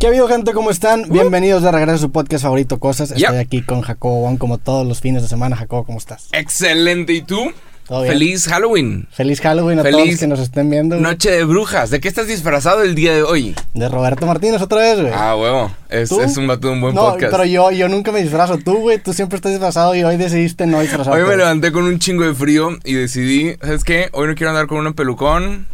¿Qué ha habido, gente? ¿Cómo están? Bienvenidos de regreso a su podcast favorito, Cosas. Estoy Yep. aquí con Jacobo Wong, como todos los fines de semana. Jacobo, ¿cómo estás? Excelente. ¿Y tú? Todo bien. Feliz Halloween. Feliz Halloween a todos Feliz los que nos estén viendo. güey. Noche de brujas. ¿De qué estás disfrazado el día de hoy? De Roberto Martínez otra vez, güey. Ah, huevo. Es, ¿Tú? es un vato de un buen no, podcast. pero yo, yo nunca me disfrazo. Tú, güey, tú siempre estás disfrazado y hoy decidiste no disfrazarte. Hoy me levanté con un chingo de frío y decidí, ¿sabes qué? Hoy no quiero andar con un pelucón.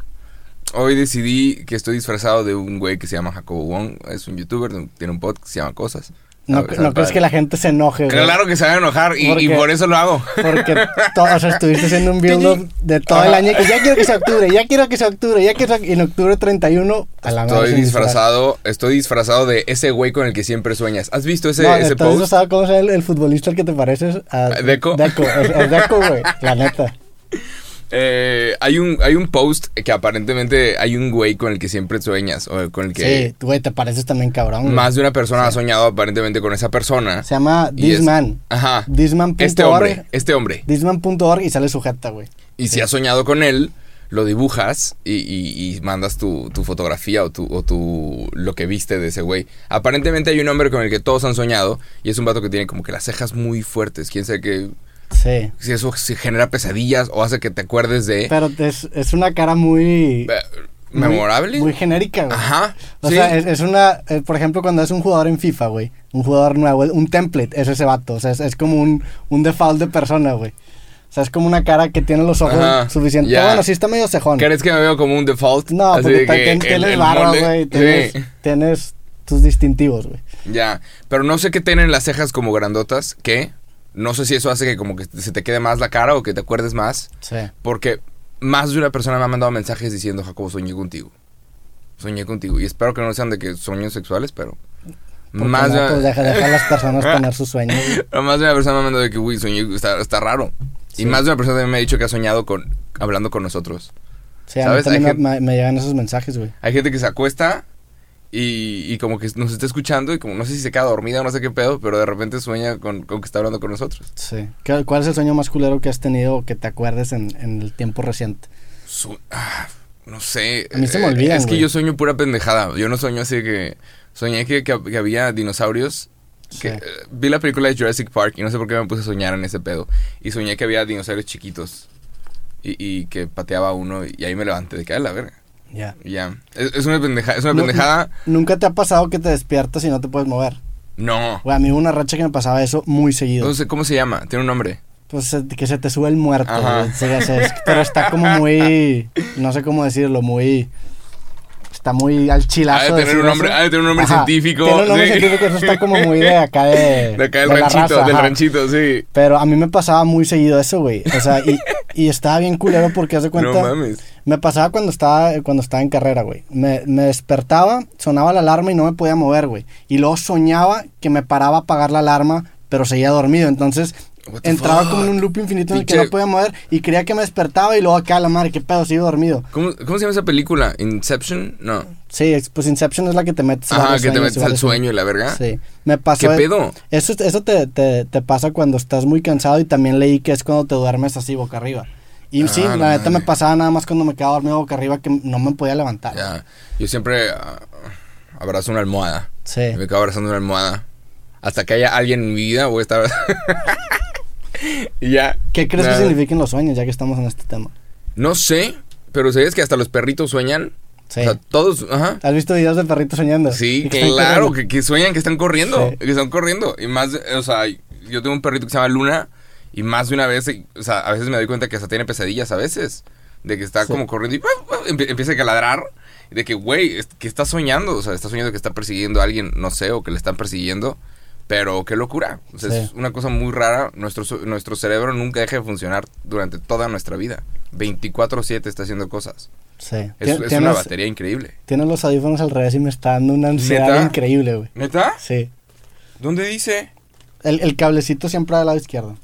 Hoy decidí que estoy disfrazado de un güey que se llama Jacobo Wong. Es un youtuber, tiene un podcast que se llama Cosas. No, crees que la gente se enoje, güey. Claro que se va a enojar y, ¿Por y qué? por eso lo hago. Porque to- o sea, estuviste haciendo un build-up de todo el año. Y ya quiero que sea octubre, ya quiero que sea octubre, ya quiero que en octubre 31, a la Estoy disfraz. disfrazado, estoy disfrazado de ese güey con el que siempre sueñas. ¿Has visto ese, no, ese estás post? como sea el, el futbolista al que te pareces a... ¿Deco? Deco, es, es Deco, güey, la neta. Eh, hay un hay un post que aparentemente hay un güey con el que siempre sueñas o con el que Sí, güey, te pareces también cabrón. güey. más de una persona ha soñado aparentemente con esa persona. Se llama Y es- Thisman. Ajá. Thisman.org. Este hombre, este hombre. Thisman.org y sale sujeta, güey. Y si has soñado con él, lo dibujas y, y- y mandas tu, tu fotografía o tu, o tu lo que viste de ese güey. Aparentemente hay un hombre con el que todos han soñado y es un vato que tiene como que las cejas muy fuertes. Quién sabe que Sí. si eso si genera pesadillas o hace que te acuerdes de Pero es, es una cara muy... muy- memorable. Muy, genérica, güey. Ajá. O sí. sea, es, es una, eh, por ejemplo, cuando es un jugador en FIFA, güey, un jugador nuevo, un template, es ese vato, o sea, es, es como un, un default de persona, güey. O sea, es como una cara que tiene los ojos Ajá, suficientes. ya. Bueno, sí está medio cejón. ¿Crees que me veo como un default? No, Así porque que tienes barba, güey, tienes, Sí, tienes tus distintivos, güey. ya. Pero no sé qué tienen las cejas como grandotas. ¿Qué? No sé si eso hace que como que se te quede más la cara o que te acuerdes más. Sí. Porque más de una persona me ha mandado mensajes diciendo, Jacobo, soñé contigo. Soñé contigo. Y espero que no sean de que sueños sexuales, pero... Porque Más, no, de, pues deja, deja a las personas tener sus sueños. más de una persona me ha mandado de que, uy, soñé, está, está raro. Sí. Y más de una persona también me ha dicho que ha soñado con... Hablando con nosotros. Sí, a mí también me llegan esos mensajes, güey. Hay gente que se acuesta y, y como que nos está escuchando y como no sé si se queda dormida o no sé qué pedo, pero de repente sueña con, con que está hablando con nosotros. Sí. ¿Qué- ¿Cuál es el sueño más culero que has tenido o que te acuerdes en, en el tiempo reciente? Su- ah, no sé. A mí se me eh, olvidan, Es que yo sueño pura pendejada. Yo no sueño así que... Soñé que, que- que había dinosaurios. Que, Sí. eh, vi la película de Jurassic Park y no sé por qué me puse a soñar en ese pedo. Y soñé que había dinosaurios chiquitos. Y, y que pateaba uno y ahí me levanté de que a la verga. Ya. Ya. Es, es una pendejada. Es una pendejada. ¿Nunca te ha pasado que te despiertas y no te puedes mover? No. Güey, a mí hubo una racha que me pasaba eso muy seguido. No sé cómo se llama. Tiene un nombre. Pues que se te sube el muerto. Güey. Pero está como muy. No sé cómo decirlo, muy. Está muy al Ha chilazo. de tener un nombre, ha de tener un nombre Ajá, científico. Tiene un nombre sí. científico, eso está como muy de acá de. De acá del de ranchito, raza, del ajá. ranchito, sí. Pero a mí me pasaba muy seguido eso, güey. O sea, y, y estaba bien culero porque hace cuenta. No mames. Me pasaba cuando estaba, cuando estaba en carrera, güey. Me, me despertaba, sonaba la alarma y no me podía mover, güey. Y luego soñaba que me paraba a apagar la alarma, pero seguía dormido. Entonces entraba fuck? como en un loop infinito en el que no podía mover y creía que me despertaba y luego acá la madre, qué pedo, sigo dormido. ¿Cómo, ¿Cómo se llama esa película? ¿Inception? No. Sí, es- pues Inception es la que te metes a Ajá, varios que te sueños metes al sueño y la verga. Sí, me pasó. ¿Qué pedo? Eso, eso te, te, te pasa cuando estás muy cansado y también leí que es cuando te duermes así boca arriba. Y Ah, sí, la neta me pasaba nada más cuando me quedaba dormido boca arriba que no me podía levantar. Ya. Yo siempre ah, abrazo una almohada. Sí. Me quedo abrazando una almohada. Hasta que haya alguien en mi vida voy a estar... y ya. ¿Qué crees Nada. que significan los sueños ya que estamos en este tema? No sé, pero ¿sabías que hasta los perritos sueñan? Sí. O sea, todos... Ajá. ¿Has visto videos de perritos soñando? Sí, claro, que, que sueñan que están corriendo, Sí. que están corriendo. Y más, o sea, yo tengo un perrito que se llama Luna y más de una vez, o sea, a veces me doy cuenta que hasta tiene pesadillas a veces. De que está Sí. como corriendo y empie- empieza a ladrar. De que, güey, que está soñando. O sea, está soñando que está persiguiendo a alguien, no sé, o que le están persiguiendo. Pero qué locura. O sea, es una cosa muy rara. Nuestro, nuestro cerebro nunca deja de funcionar durante toda nuestra vida. 24-7 está haciendo cosas. Sí. Es, una batería increíble. tienes los audífonos al revés y me está dando una ansiedad ¿Neta? increíble, güey. ¿Neta? Sí. ¿Dónde dice? El, el cablecito siempre al lado izquierdo.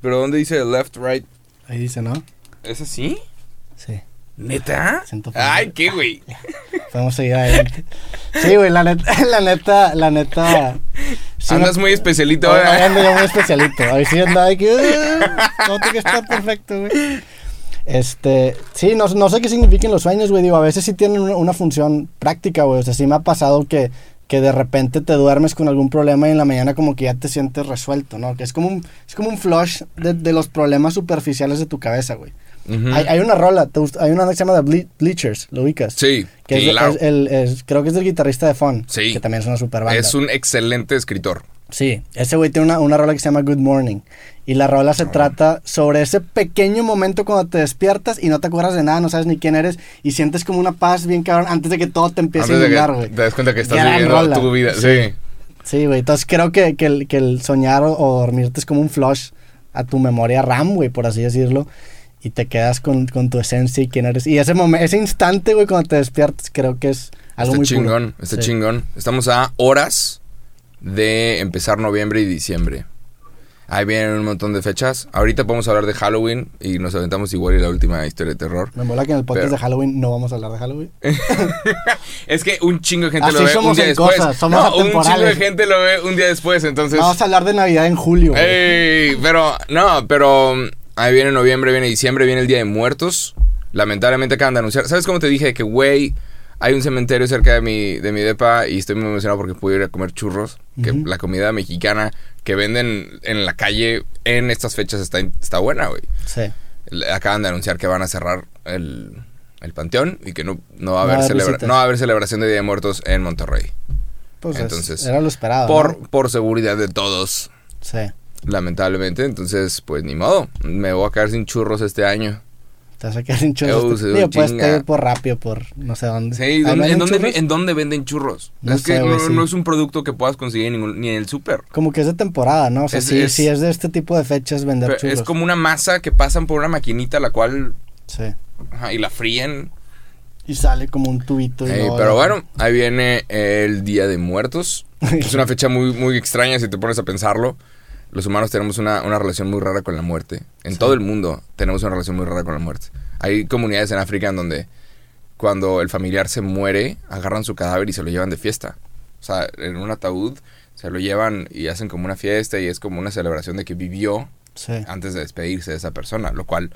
¿Pero dónde dice left, right? Ahí dice, ¿no? ¿Es así? Sí. ¿Neta? Siento. Ay, qué güey. Podemos seguir adelante. Sí, güey, la neta, la neta, la neta. sí Andas muy especialito. ¿eh? hoy ando yo muy especialito. Hoy sí andaba de que. "Ah, No, que está perfecto, güey. Este, sí, no, no sé qué significan los sueños, güey. Digo, a veces sí tienen una, una función práctica, güey. O sea, sí me ha pasado que que de repente te duermes con algún problema y en la mañana como que ya te sientes resuelto, ¿no? Que es como un, es como un flush de, de los problemas superficiales de tu cabeza, güey. Ujú. hay, hay una rola, te gust- hay una que se llama The Ble- Bleachers, ¿lo ubicas? Sí, Que es- claro. es el- es- creo que es del guitarrista de Fun, Sí. que también es una super banda. Es un excelente escritor. Sí, ese güey tiene una, una rola que se llama Good Morning. Y la rola se trata sobre ese pequeño momento cuando te despiertas y no te acuerdas de nada, no sabes ni quién eres y sientes como una paz bien cabrón antes de que todo te empiece Antes a inundar, güey. te das cuenta que estás Gran viviendo tu vida. Sí. Sí. Sí, güey. Entonces creo que, que el, que el soñar o, o dormirte es como un flush a tu memoria RAM, güey, por así decirlo. Y te quedas con, con tu esencia y quién eres. Y ese momento, ese instante, güey, cuando te despiertas, creo que es algo Está muy puro. chingón, está Sí. chingón. Estamos a horas de empezar noviembre y diciembre. Ahí vienen un montón de fechas. Ahorita podemos hablar de Halloween y nos aventamos igual y la última historia de terror. Me mola que en el podcast Pero- de Halloween no vamos a hablar de Halloween. Es que un chingo de gente Así lo ve un día en después. cosas, somos no, un chingo de gente lo ve un día después, entonces... Vamos a hablar de Navidad en julio. Ey, pero, no, pero ahí viene noviembre, viene diciembre, viene el Día de Muertos. Lamentablemente acaban de anunciar. ¿Sabes cómo te dije que, güey, hay un cementerio cerca de mi, de mi depa y estoy muy emocionado porque puedo ir a comer churros? Que la comida mexicana que venden en la calle en estas fechas está, está buena, güey. Sí. Acaban de anunciar que van a cerrar el, el panteón y que no, no, va a haber celebra- no va a haber celebración de Día de Muertos en Monterrey. Pues es- Entonces, era lo esperado. Por, ¿no? por seguridad de todos Sí. Lamentablemente. Entonces, pues ni modo. Me voy a quedar sin churros este año. Te vas a quedar sin churros. Digo, puedes pedir por rápido, por no sé dónde. Sí, ¿Ahí ¿dónde- venden ¿en, dónde, en dónde venden churros? No es que no, sí. no es un producto que puedas conseguir ningún- ni en el súper. Como que es de temporada, ¿no? O sea, Es- sí, es- sí es de este tipo de fechas vender Pero churros. Es como una masa que pasan por una maquinita la cual... Sí. ajá, y la fríen. Y sale como un tubito. y Ey, luego- pero bueno, ahí viene el Día de Muertos. Es una fecha muy, muy extraña si te pones a pensarlo. Los humanos tenemos una, una relación muy rara con la muerte. En Sí. todo el mundo tenemos una relación muy rara con la muerte. Hay comunidades en África en donde cuando el familiar se muere, agarran su cadáver y se lo llevan de fiesta. O sea, en un ataúd se lo llevan y hacen como una fiesta y es como una celebración de que vivió Sí. antes de despedirse de esa persona, lo cual,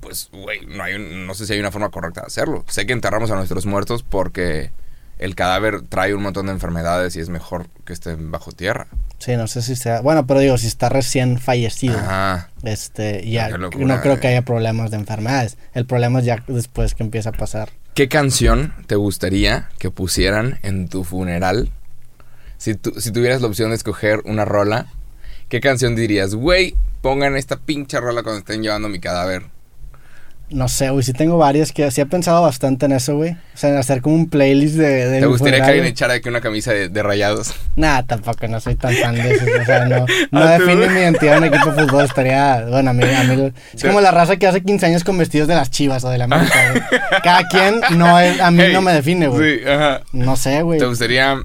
pues, güey, no, hay un- no sé si hay una forma correcta de hacerlo. Sé que enterramos a nuestros muertos porque el cadáver trae un montón de enfermedades y es mejor que estén bajo tierra. Sí, no sé si sea. Bueno, pero digo, si está recién fallecido, Ajá. este, ya locura, no creo que eh. haya problemas de enfermedades. El problema es ya después que empieza a pasar. ¿Qué canción te gustaría que pusieran en tu funeral? Si, tu- si tuvieras la opción de escoger una rola, ¿qué canción dirías? Güey, pongan esta pinche rola cuando estén llevando mi cadáver. No sé, güey, sí tengo varias que sí he pensado bastante en eso, güey. O sea, en hacer como un playlist de. de ¿Te gustaría que alguien echara aquí una camisa de, de rayados? Nah, tampoco, no soy tan fan de eso. O sea, no, no ¿Ah, tú? define mi identidad en equipo de fútbol. Estaría, bueno, a mí, a mí es como la raza que hace 15 años con vestidos de las chivas o de la América, güey. Cada quien no es, a mí Hey, no me define, güey. Sí, ajá. No sé, güey. ¿Te gustaría...?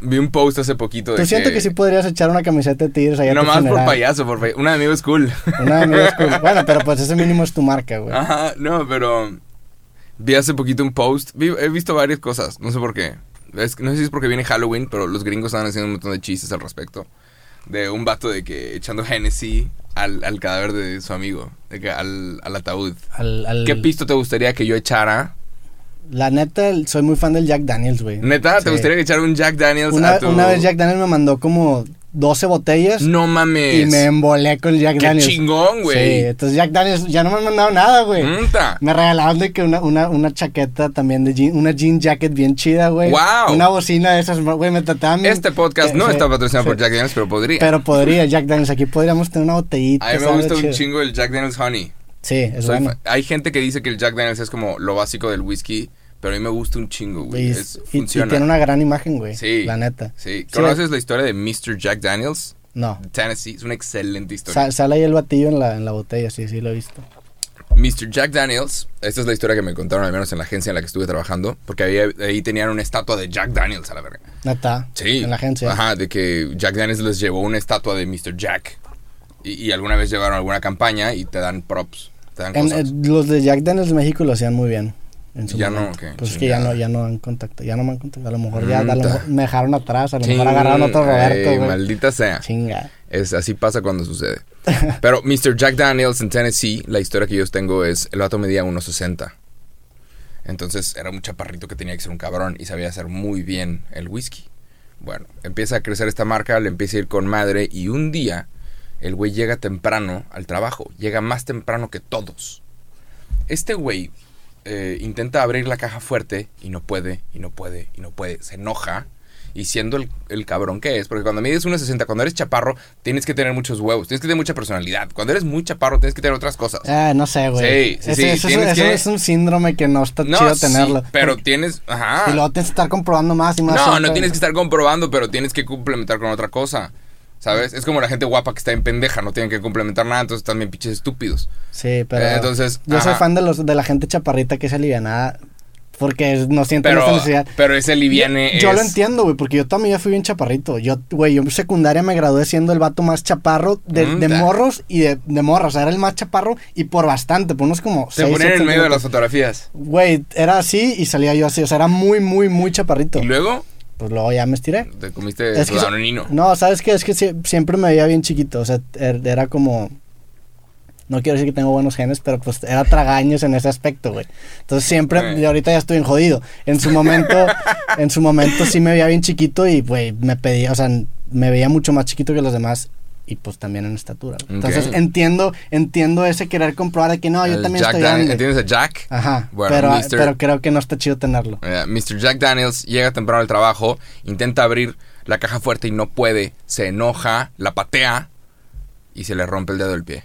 Vi un post hace poquito de Tú siento que sí podrías echar una camiseta de tigres allá Nomás por payaso, por payaso. Un amigo es cool. Una de mis es cool. Bueno, pero pues ese mínimo es tu marca, güey. Ajá, no, pero... Vi hace poquito un post. Vi- he visto varias cosas. No sé por qué. Es- no sé si es porque viene Halloween, pero los gringos estaban haciendo un montón de chistes al respecto. De un vato de que echando Hennessy al, al cadáver de su amigo. De que al, al ataúd. Al, al- ¿Qué pisto te gustaría que yo echara? La neta, soy muy fan del Jack Daniels, güey. ¿Neta? ¿Te Sí. gustaría que echara un Jack Daniels Una, a tu...? una vez Jack Daniels me mandó como 12 botellas No mames. y me embolé con Jack ¡Qué Daniels. chingón, Sí, güey! entonces Jack Daniels ya no me han mandado nada, güey. Me regalaron de que una, una, una chaqueta también de jean, una jean jacket bien chida, güey. ¡Guau! Una bocina de esas, güey, me trataban. Este podcast Eh, no sí, está patrocinado por sí. Jack Daniels, pero podría. Pero podría, Jack Daniels, aquí podríamos tener una botellita. a mí me gusta un chingo el Jack Daniels Honey. Sí, es bueno. Hay gente que dice que el Jack Daniels es como lo básico del whisky, pero a mí me gusta un chingo, güey. Y, Es- y- y funciona. tiene una gran imagen, güey. Sí. La neta. Sí. Sí, ¿Conoces la historia de Mr. Jack Daniels? No. Tennessee. Es una excelente historia. Sa- sale ahí el batillo en la, en la botella, sí, sí, lo he visto. Mr. Jack Daniels, esta es la historia que me contaron al menos en la agencia en la que estuve trabajando, porque ahí, ahí tenían una estatua de Jack Daniels a la verga. Neta. Sí. En la agencia. Ajá, de que Jack Daniels les llevó una estatua de Mr. Jack. Y, y alguna vez llevaron alguna campaña y te dan props, En- eh, los de Jack Daniels de México lo hacían muy bien. en su Ya no, Pues es que ya no, ya no han contactado, ya no me han contactado. A lo mejor ya, a lo me dejaron atrás, a lo Ching, mejor agarraron otro Roberto, ey, maldita sea. Chinga. Es, así pasa cuando sucede. Pero Mr. Jack Daniels en Tennessee, la historia que yo tengo es, el vato medía 1.60. Entonces era un chaparrito que tenía que ser un cabrón y sabía hacer muy bien el whisky. Bueno, empieza a crecer esta marca, le empieza a ir con madre y un día el güey llega temprano al trabajo, llega más temprano que todos. Este güey eh, intenta abrir la caja fuerte y no puede, y no puede, y no puede. Se enoja y siendo el, el cabrón que es, porque cuando mides 1,60, cuando eres chaparro, tienes que tener muchos huevos, tienes que tener mucha personalidad. Cuando eres muy chaparro, tienes que tener otras cosas. Ah, no sé, güey. Sí, sí, sí, eso, tienes eso que- es un síndrome que no está No, chido tenerlo. pero Porque- tienes... Ajá. Y luego tienes que estar comprobando más y más. No, siempre. no tienes que estar comprobando, pero tienes que complementar con otra cosa. ¿Sabes? Es como la gente guapa que está en pendeja, no tienen que complementar nada, entonces también pinches estúpidos. Sí, pero. Eh, entonces, Yo soy fan de, los, de la gente chaparrita que es alivianada. Porque no sienten Pero, esta necesidad. pero ese liviane Yo es... lo entiendo, güey, porque yo también fui bien chaparrito. Yo, güey, yo en secundaria me gradué siendo el vato más chaparro de, Mm, morros y de, de morras. O sea, era el más chaparro y por bastante, por unos como Te siete en medio de las fotografías. Güey, era así y salía yo así. O sea, era muy, muy, muy chaparrito. Y luego Pues luego ya me estiré. te comiste Es que danonino. No, ¿sabes qué? Es que sie- siempre me veía bien chiquito. O sea, er- era como... No quiero decir que tengo buenos genes, pero pues era tragaños en ese aspecto, güey. Entonces siempre, y ahorita ya estoy en jodido. En su momento, en su momento sí me veía bien chiquito y, güey, me pedía, o sea, me veía mucho más chiquito que los demás y pues también en estatura. Entonces entiendo, entiendo ese querer comprobar de que no, yo El también Jack estoy grande. ¿Entiendes a Jack? Ajá, Bueno, pero, Mr. pero creo que no está chido tenerlo. Eh, Mr. Jack Daniels llega temprano al trabajo, intenta abrir la caja fuerte y no puede, se enoja, la patea y se le rompe el dedo del pie.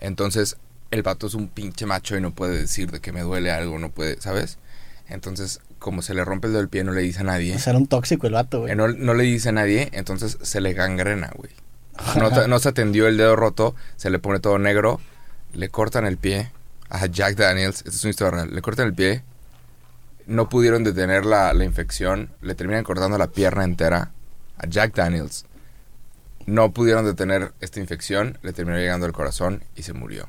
Entonces, el vato es un pinche macho y no puede decir de que me duele algo, no puede, ¿sabes? Entonces, como se le rompe el dedo del pie, no le dice a nadie. O sea, era un tóxico el vato, güey. No, no le dice a nadie, entonces se le gangrena, güey. No, se atendió el dedo roto, se le pone todo negro, le cortan el pie a Jack Daniels, esta es una historia real, le cortan el pie, no pudieron detener la, la infección, le terminan cortando la pierna entera a Jack Daniels. No pudieron detener esta infección, le terminó llegando al corazón y se murió.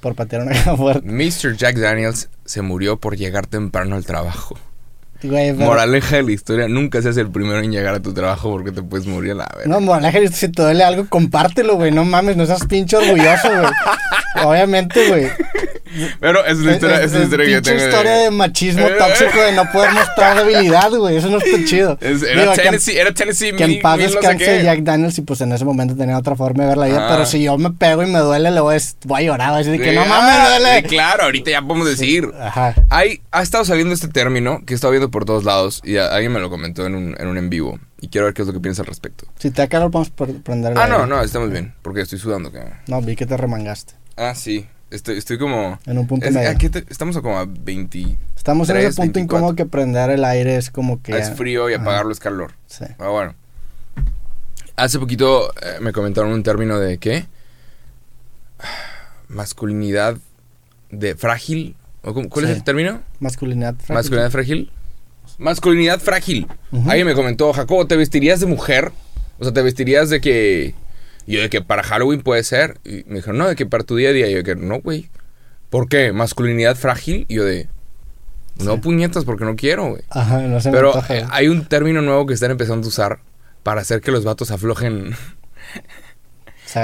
Por patear una fuerte. Mr. Jack Daniels se murió por llegar temprano al trabajo. Güey, pero- Moraleja de la historia, nunca seas el primero en llegar a tu trabajo porque te puedes morir a la verga. No, Moraleja, si te duele algo, compártelo, güey. No mames, no seas pinche orgulloso, güey. Obviamente, güey. Pero es una historia, es, una historia que yo tengo. historia de machismo Eh. tóxico de no poder mostrar debilidad, güey. Eso no está chido. Es- era, Digo, que en- Tennessee, era Tennessee, Que en paz no descanse. Jack Daniels y pues en ese momento tenía otra forma de ver la vida. Ah. Pero si yo me pego y me duele, le voy a, voy a llorar. Voy a decir de que Sí, no ah, mames, me sí, duele. claro, ahorita ya podemos decir. Ajá. Hay, ha estado saliendo este término que he estado viendo por todos lados y a- alguien me lo comentó en un, en un en vivo. Y quiero ver qué es lo que piensa al respecto. Si te da calor, podemos pr- prender el Ah, aire. no, no, estamos bien. Porque estoy sudando. que- No, vi que te remangaste. Ah, sí. Estoy, estoy como. En un punto es- medio. aquí te- estamos como a 20. Estamos en ese punto 24. incómodo que prender el aire es como que... Es frío y Ajá. apagarlo es calor. Sí. Ah, bueno. Hace poquito eh, me comentaron un término de qué? Masculinidad de frágil. ¿O cómo- ¿Cuál es el término? Masculinidad frágil. Masculinidad frágil. Masculinidad frágil. Alguien me comentó, Jacobo, ¿te vestirías de mujer? O sea, ¿te vestirías de que... Y yo de que para Halloween puede ser. Y me dijeron, no, de que para tu día a día. Y yo de que, no, güey. ¿Por qué? ¿Masculinidad frágil? Y yo de... No Sí. puñetas porque no quiero, güey. Ajá, no se Pero hay un término nuevo que están empezando a usar para hacer que los vatos aflojen.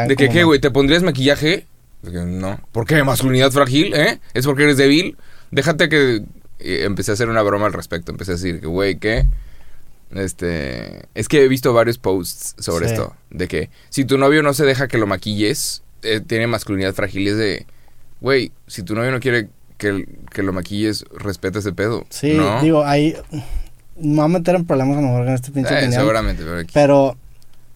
¿De que qué, güey? ¿Te pondrías maquillaje? De que no. ¿Por qué? ¿Masculinidad frágil? ¿Eh? ¿Es porque eres débil? Déjate que... eh, empecé a hacer una broma al respecto. Empecé a decir que, güey, ¿qué? Este... Es que he visto varios posts sobre Sí. esto. De que si tu novio no se deja que lo maquilles, eh, tiene masculinidad frágil. Es de... Güey, si tu novio no quiere que, que lo maquilles, respeta ese pedo. Sí, ¿no? digo, ahí... Me voy a meter en problemas a lo mejor con este pinche Eh, opinión. seguramente, pero aquí- Pero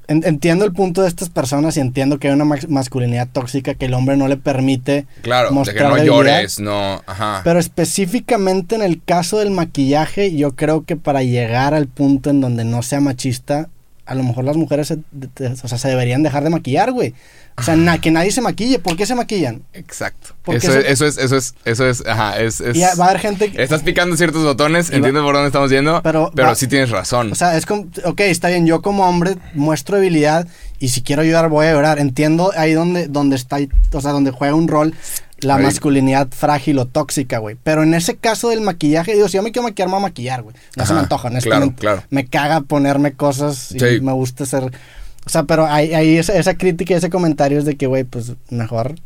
entiendo el punto de estas personas y entiendo que hay una mas- masculinidad tóxica que el hombre no le permite. Claro, de que mostrar no llores, no, ajá. Pero específicamente en el caso del maquillaje, yo creo que para llegar al punto en donde no sea machista, a lo mejor las mujeres se, o sea, se deberían dejar de maquillar, güey. O sea, na- que nadie se maquille. ¿Por qué se maquillan? Exacto. Eso, eso- es, eso es, eso es, eso es, ajá, es, es- Y va a haber gente que... Estás picando ciertos botones, va- entiendo por dónde estamos yendo, Pero pero, va- sí tienes razón. O sea, es como, ok, está bien, yo como hombre muestro debilidad y si quiero llorar voy a llorar. Entiendo ahí donde, donde está, o sea, donde juega un rol la masculinidad frágil o tóxica, güey. Pero en ese caso del maquillaje, digo, si yo me quiero maquillar, me voy a maquillar, güey. No se me antoja, claro, honestamente. claro. Me caga ponerme cosas y Sí. me gusta ser... O sea, pero ahí, ahí esa, esa crítica, ese comentario es de que, güey, pues mejor,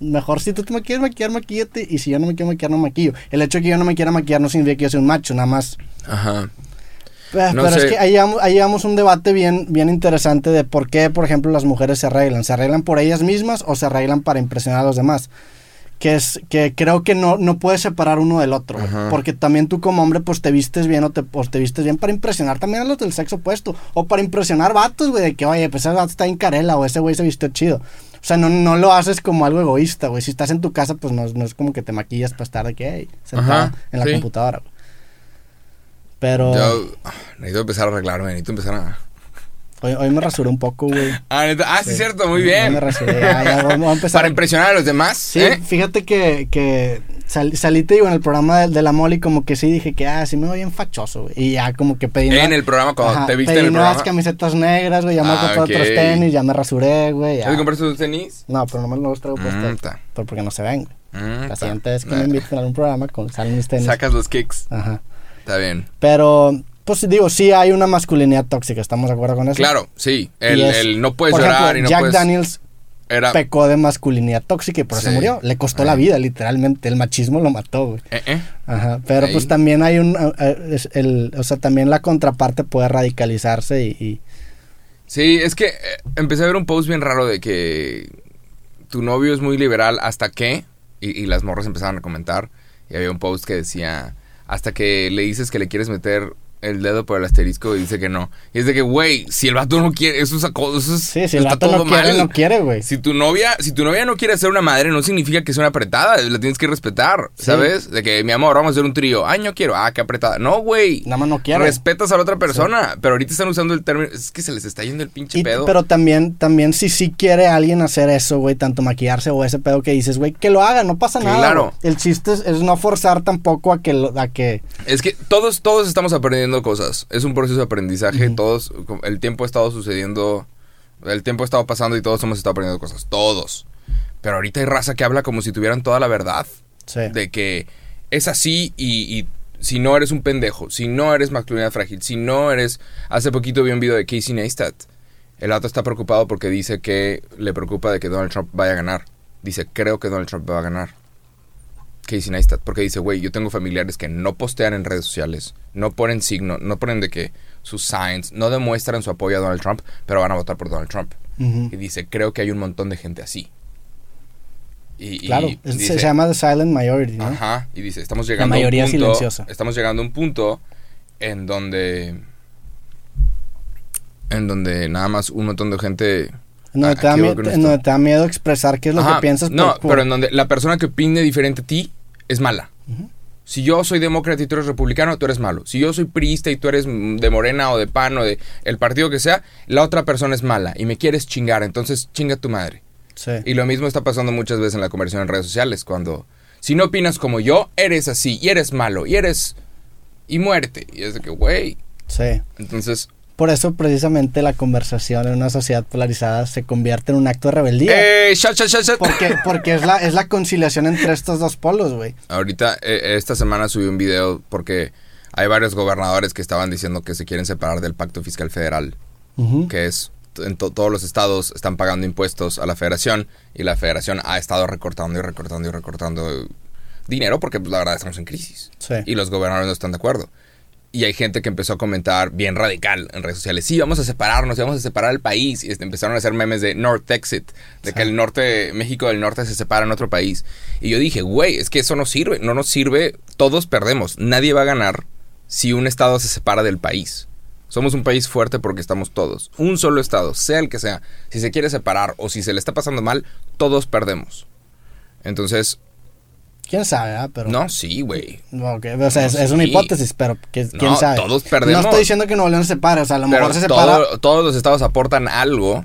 mejor si tú te quieres maquillar, maquíllate. Y si yo no me quiero maquillar, no maquillo. El hecho de que yo no me quiera maquillar no significa que yo sea un macho, nada más. Ajá. Pero, No pero es que ahí llevamos, ahí llevamos un debate bien, bien interesante de por qué, por ejemplo, las mujeres se arreglan. ¿Se arreglan por ellas mismas o se arreglan para impresionar a los demás? Que es que creo que no, no puedes separar uno del otro. Porque también tú como hombre, pues te vistes bien o te, o te vistes bien para impresionar también a los del sexo opuesto. O para impresionar vatos, güey, de que, oye, pues ese vato está en carela o ese güey se vistió chido. O sea, no, no lo haces como algo egoísta, güey. Si estás en tu casa, pues no, no es como que te maquillas para estar de que, hey, sentada Ajá, en la sí. computadora. Pero Yo ah, necesito empezar a arreglarme, necesito empezar a... hoy, hoy me rasuré un poco, güey. Ah, neta. Ah, sí, Sí. cierto, muy bien. me rasuré, ya, ya, vamos a empezar. Para impresionar a los demás, Sí, ¿eh? fíjate que, que sal- salí, te digo, en el programa de, de la Moli, como que sí dije que, ah, sí me voy bien fachoso, güey. Y ya como que pedí... En el programa, cuando Ajá, te viste pedí en el programa. camisetas negras, güey, ya me Ah, compré otros ok. tenis, ya me rasuré, güey. ya. ¿Sabes compraste tus tenis? No, pero no me los traigo puestos. Mm, ta. Pero porque no se ven, güey. Mm, La siguiente vez que me Eh, inviten a algún programa, con, salen mis tenis. Sacas los kicks. Ajá. Está bien. Pero, pues digo, sí hay una masculinidad tóxica, ¿estamos de acuerdo con eso? Claro, sí. El, es- el no puedes por llorar ejemplo, y no Jack puedes... Daniels Era... pecó de masculinidad tóxica y por eso murió. Le costó la vida, literalmente. El machismo lo mató, güey. Eh, eh. Ajá, pero Ahí. pues también hay un, es el, o sea, también la contraparte puede radicalizarse y, y- Sí, es que eh, empecé a ver un post bien raro de que tu novio es muy liberal hasta que, y, y las morras empezaron a comentar, y había un post que decía, hasta que le dices que le quieres meter el dedo por el asterisco y dice que no. Y es de que, güey, si el vato no quiere, eso es, eso es- sí, si el vato no quiere, mal. no quiere, güey. Si tu novia, si tu novia no quiere ser una madre, no significa que sea una apretada, la tienes que respetar, Sí. ¿sabes? De que, mi amor, vamos a hacer un trío. Ay, no quiero. Ah, qué apretada. No, güey. Nada más no quiere. Respetas a la otra persona, pero ahorita están usando el término, es que se les está yendo el pinche Y- pedo. pero también, también si sí quiere alguien hacer eso, güey, tanto maquillarse o ese pedo que dices, güey, que lo haga, no pasa nada. Claro. El chiste es, es no forzar tampoco a que, a que, Es que todos, todos estamos aprendiendo cosas. Es un proceso de aprendizaje. Todos, el tiempo ha estado sucediendo. El tiempo ha estado pasando y todos hemos estado aprendiendo cosas. Todos. Pero ahorita hay raza que habla como si tuvieran toda la verdad. sí. De que es así y, y si no eres un pendejo, si no eres masculinidad frágil, si no eres... Hace poquito vi un video de Casey Neistat. El vato está preocupado porque dice que le preocupa de que Donald Trump vaya a ganar. Dice, creo que Donald Trump va a ganar. Casey Neistat, porque dice, güey, yo tengo familiares que no postean en redes sociales, no ponen signo, no ponen de que sus signs, no demuestran su apoyo a Donald Trump, pero van a votar por Donald Trump. Y dice, creo que hay un montón de gente así. Y, Claro, dice, se llama The Silent Majority, ¿no? Ajá, y dice, estamos llegando mayoría a un punto, silenciosa. estamos llegando a un punto en donde en donde nada más un montón de gente Ah, te da aquí voy mie- con en esto. donde te da miedo expresar qué es lo Ajá, que piensas. No, por- pero en donde la persona que opine diferente a ti es mala. Si yo soy demócrata y tú eres republicano, tú eres malo. Si yo soy priista y tú eres de Morena o de PAN o de el partido que sea, la otra persona es mala y me quieres chingar, entonces chinga tu madre. Sí. Y lo mismo está pasando muchas veces en la conversión en redes sociales, cuando si no opinas como yo, eres así, y eres malo, y eres... y muerte. Y es de que, güey. sí. Entonces, Por eso precisamente la conversación en una sociedad polarizada se convierte en un acto de rebeldía. ¡eh! Shut, shut, shut, shut. Porque, porque es la, es la conciliación entre estos dos polos, güey. Ahorita, eh, esta semana subí un video porque hay varios gobernadores que estaban diciendo que se quieren separar del pacto fiscal federal, que es en to- todos los estados están pagando impuestos a la federación y la federación ha estado recortando y recortando y recortando dinero porque pues, la verdad estamos en crisis. Sí. y los gobernadores no están de acuerdo. Y hay gente que empezó a comentar bien radical en redes sociales, sí, vamos a separarnos, vamos a separar el país. Y este, empezaron a hacer memes de North Exit, de Sí. que el norte, México del norte se separa en otro país. Y yo dije, güey, es que eso no sirve, no nos sirve, todos perdemos, nadie va a ganar si un estado se separa del país. Somos un país fuerte porque estamos todos. Un solo estado, sea el que sea, si se quiere separar o si se le está pasando mal, todos perdemos. Entonces, ¿Quién sabe, ah? Pero... no, sí, güey. Ok, O sea, es, No, es una sí. hipótesis, pero que- ¿quién No, sabe? todos perdemos. No estoy diciendo que Nuevo León se separe, o sea, a lo Pero mejor se separa... todo- todos los estados aportan algo.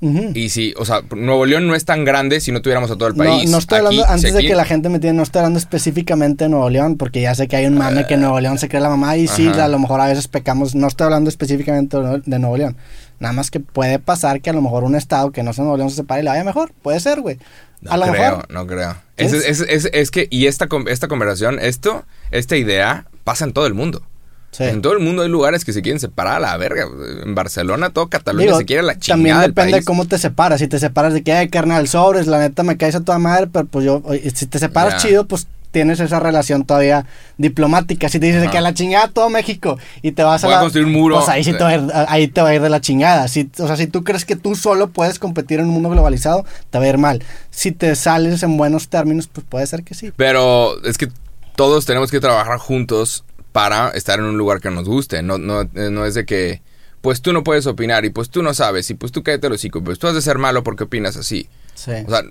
Y si, o sea, Nuevo León no es tan grande si no tuviéramos a todo el No, país. no estoy hablando, Aquí- antes de que la gente me entienda, no estoy hablando específicamente de Nuevo León, porque ya sé que hay un mame que Nuevo León se cree la mamá y sí, Ajá. a lo mejor a veces pecamos, no estoy hablando específicamente de Nuevo León, nada más que puede pasar que a lo mejor un estado que no sea Nuevo León se separe y le vaya mejor, puede ser, güey. No a lo creo, mejor. no creo. ¿Es? Es, es- es- es que, y esta, esta conversación, esto, esta idea pasa en todo el mundo. Sí. En todo el mundo hay lugares que se quieren separar a la verga. En Barcelona, todo Cataluña Digo, se quiere a la también chingada del depende país. de cómo te separas. Si te separas de que, ay, carnal, sobres, la neta me caes a toda madre, pero pues yo, si te separas chido, pues tienes esa relación todavía diplomática. Si te dices Ajá. que a la chingada todo México y te vas a Voy a la- construir un muro. Pues ahí sí te va a ir, ahí te va a ir de la chingada. Si, o sea, si tú crees que tú solo puedes competir en un mundo globalizado, te va a ir mal. Si te sales en buenos términos, pues puede ser que sí. Pero es que todos tenemos que trabajar juntos para estar en un lugar que nos guste. No, no, eh, no es de que, pues tú no puedes opinar y pues tú no sabes y pues tú cállate el hocico, pues tú has de ser malo porque opinas así. Sí. O sea,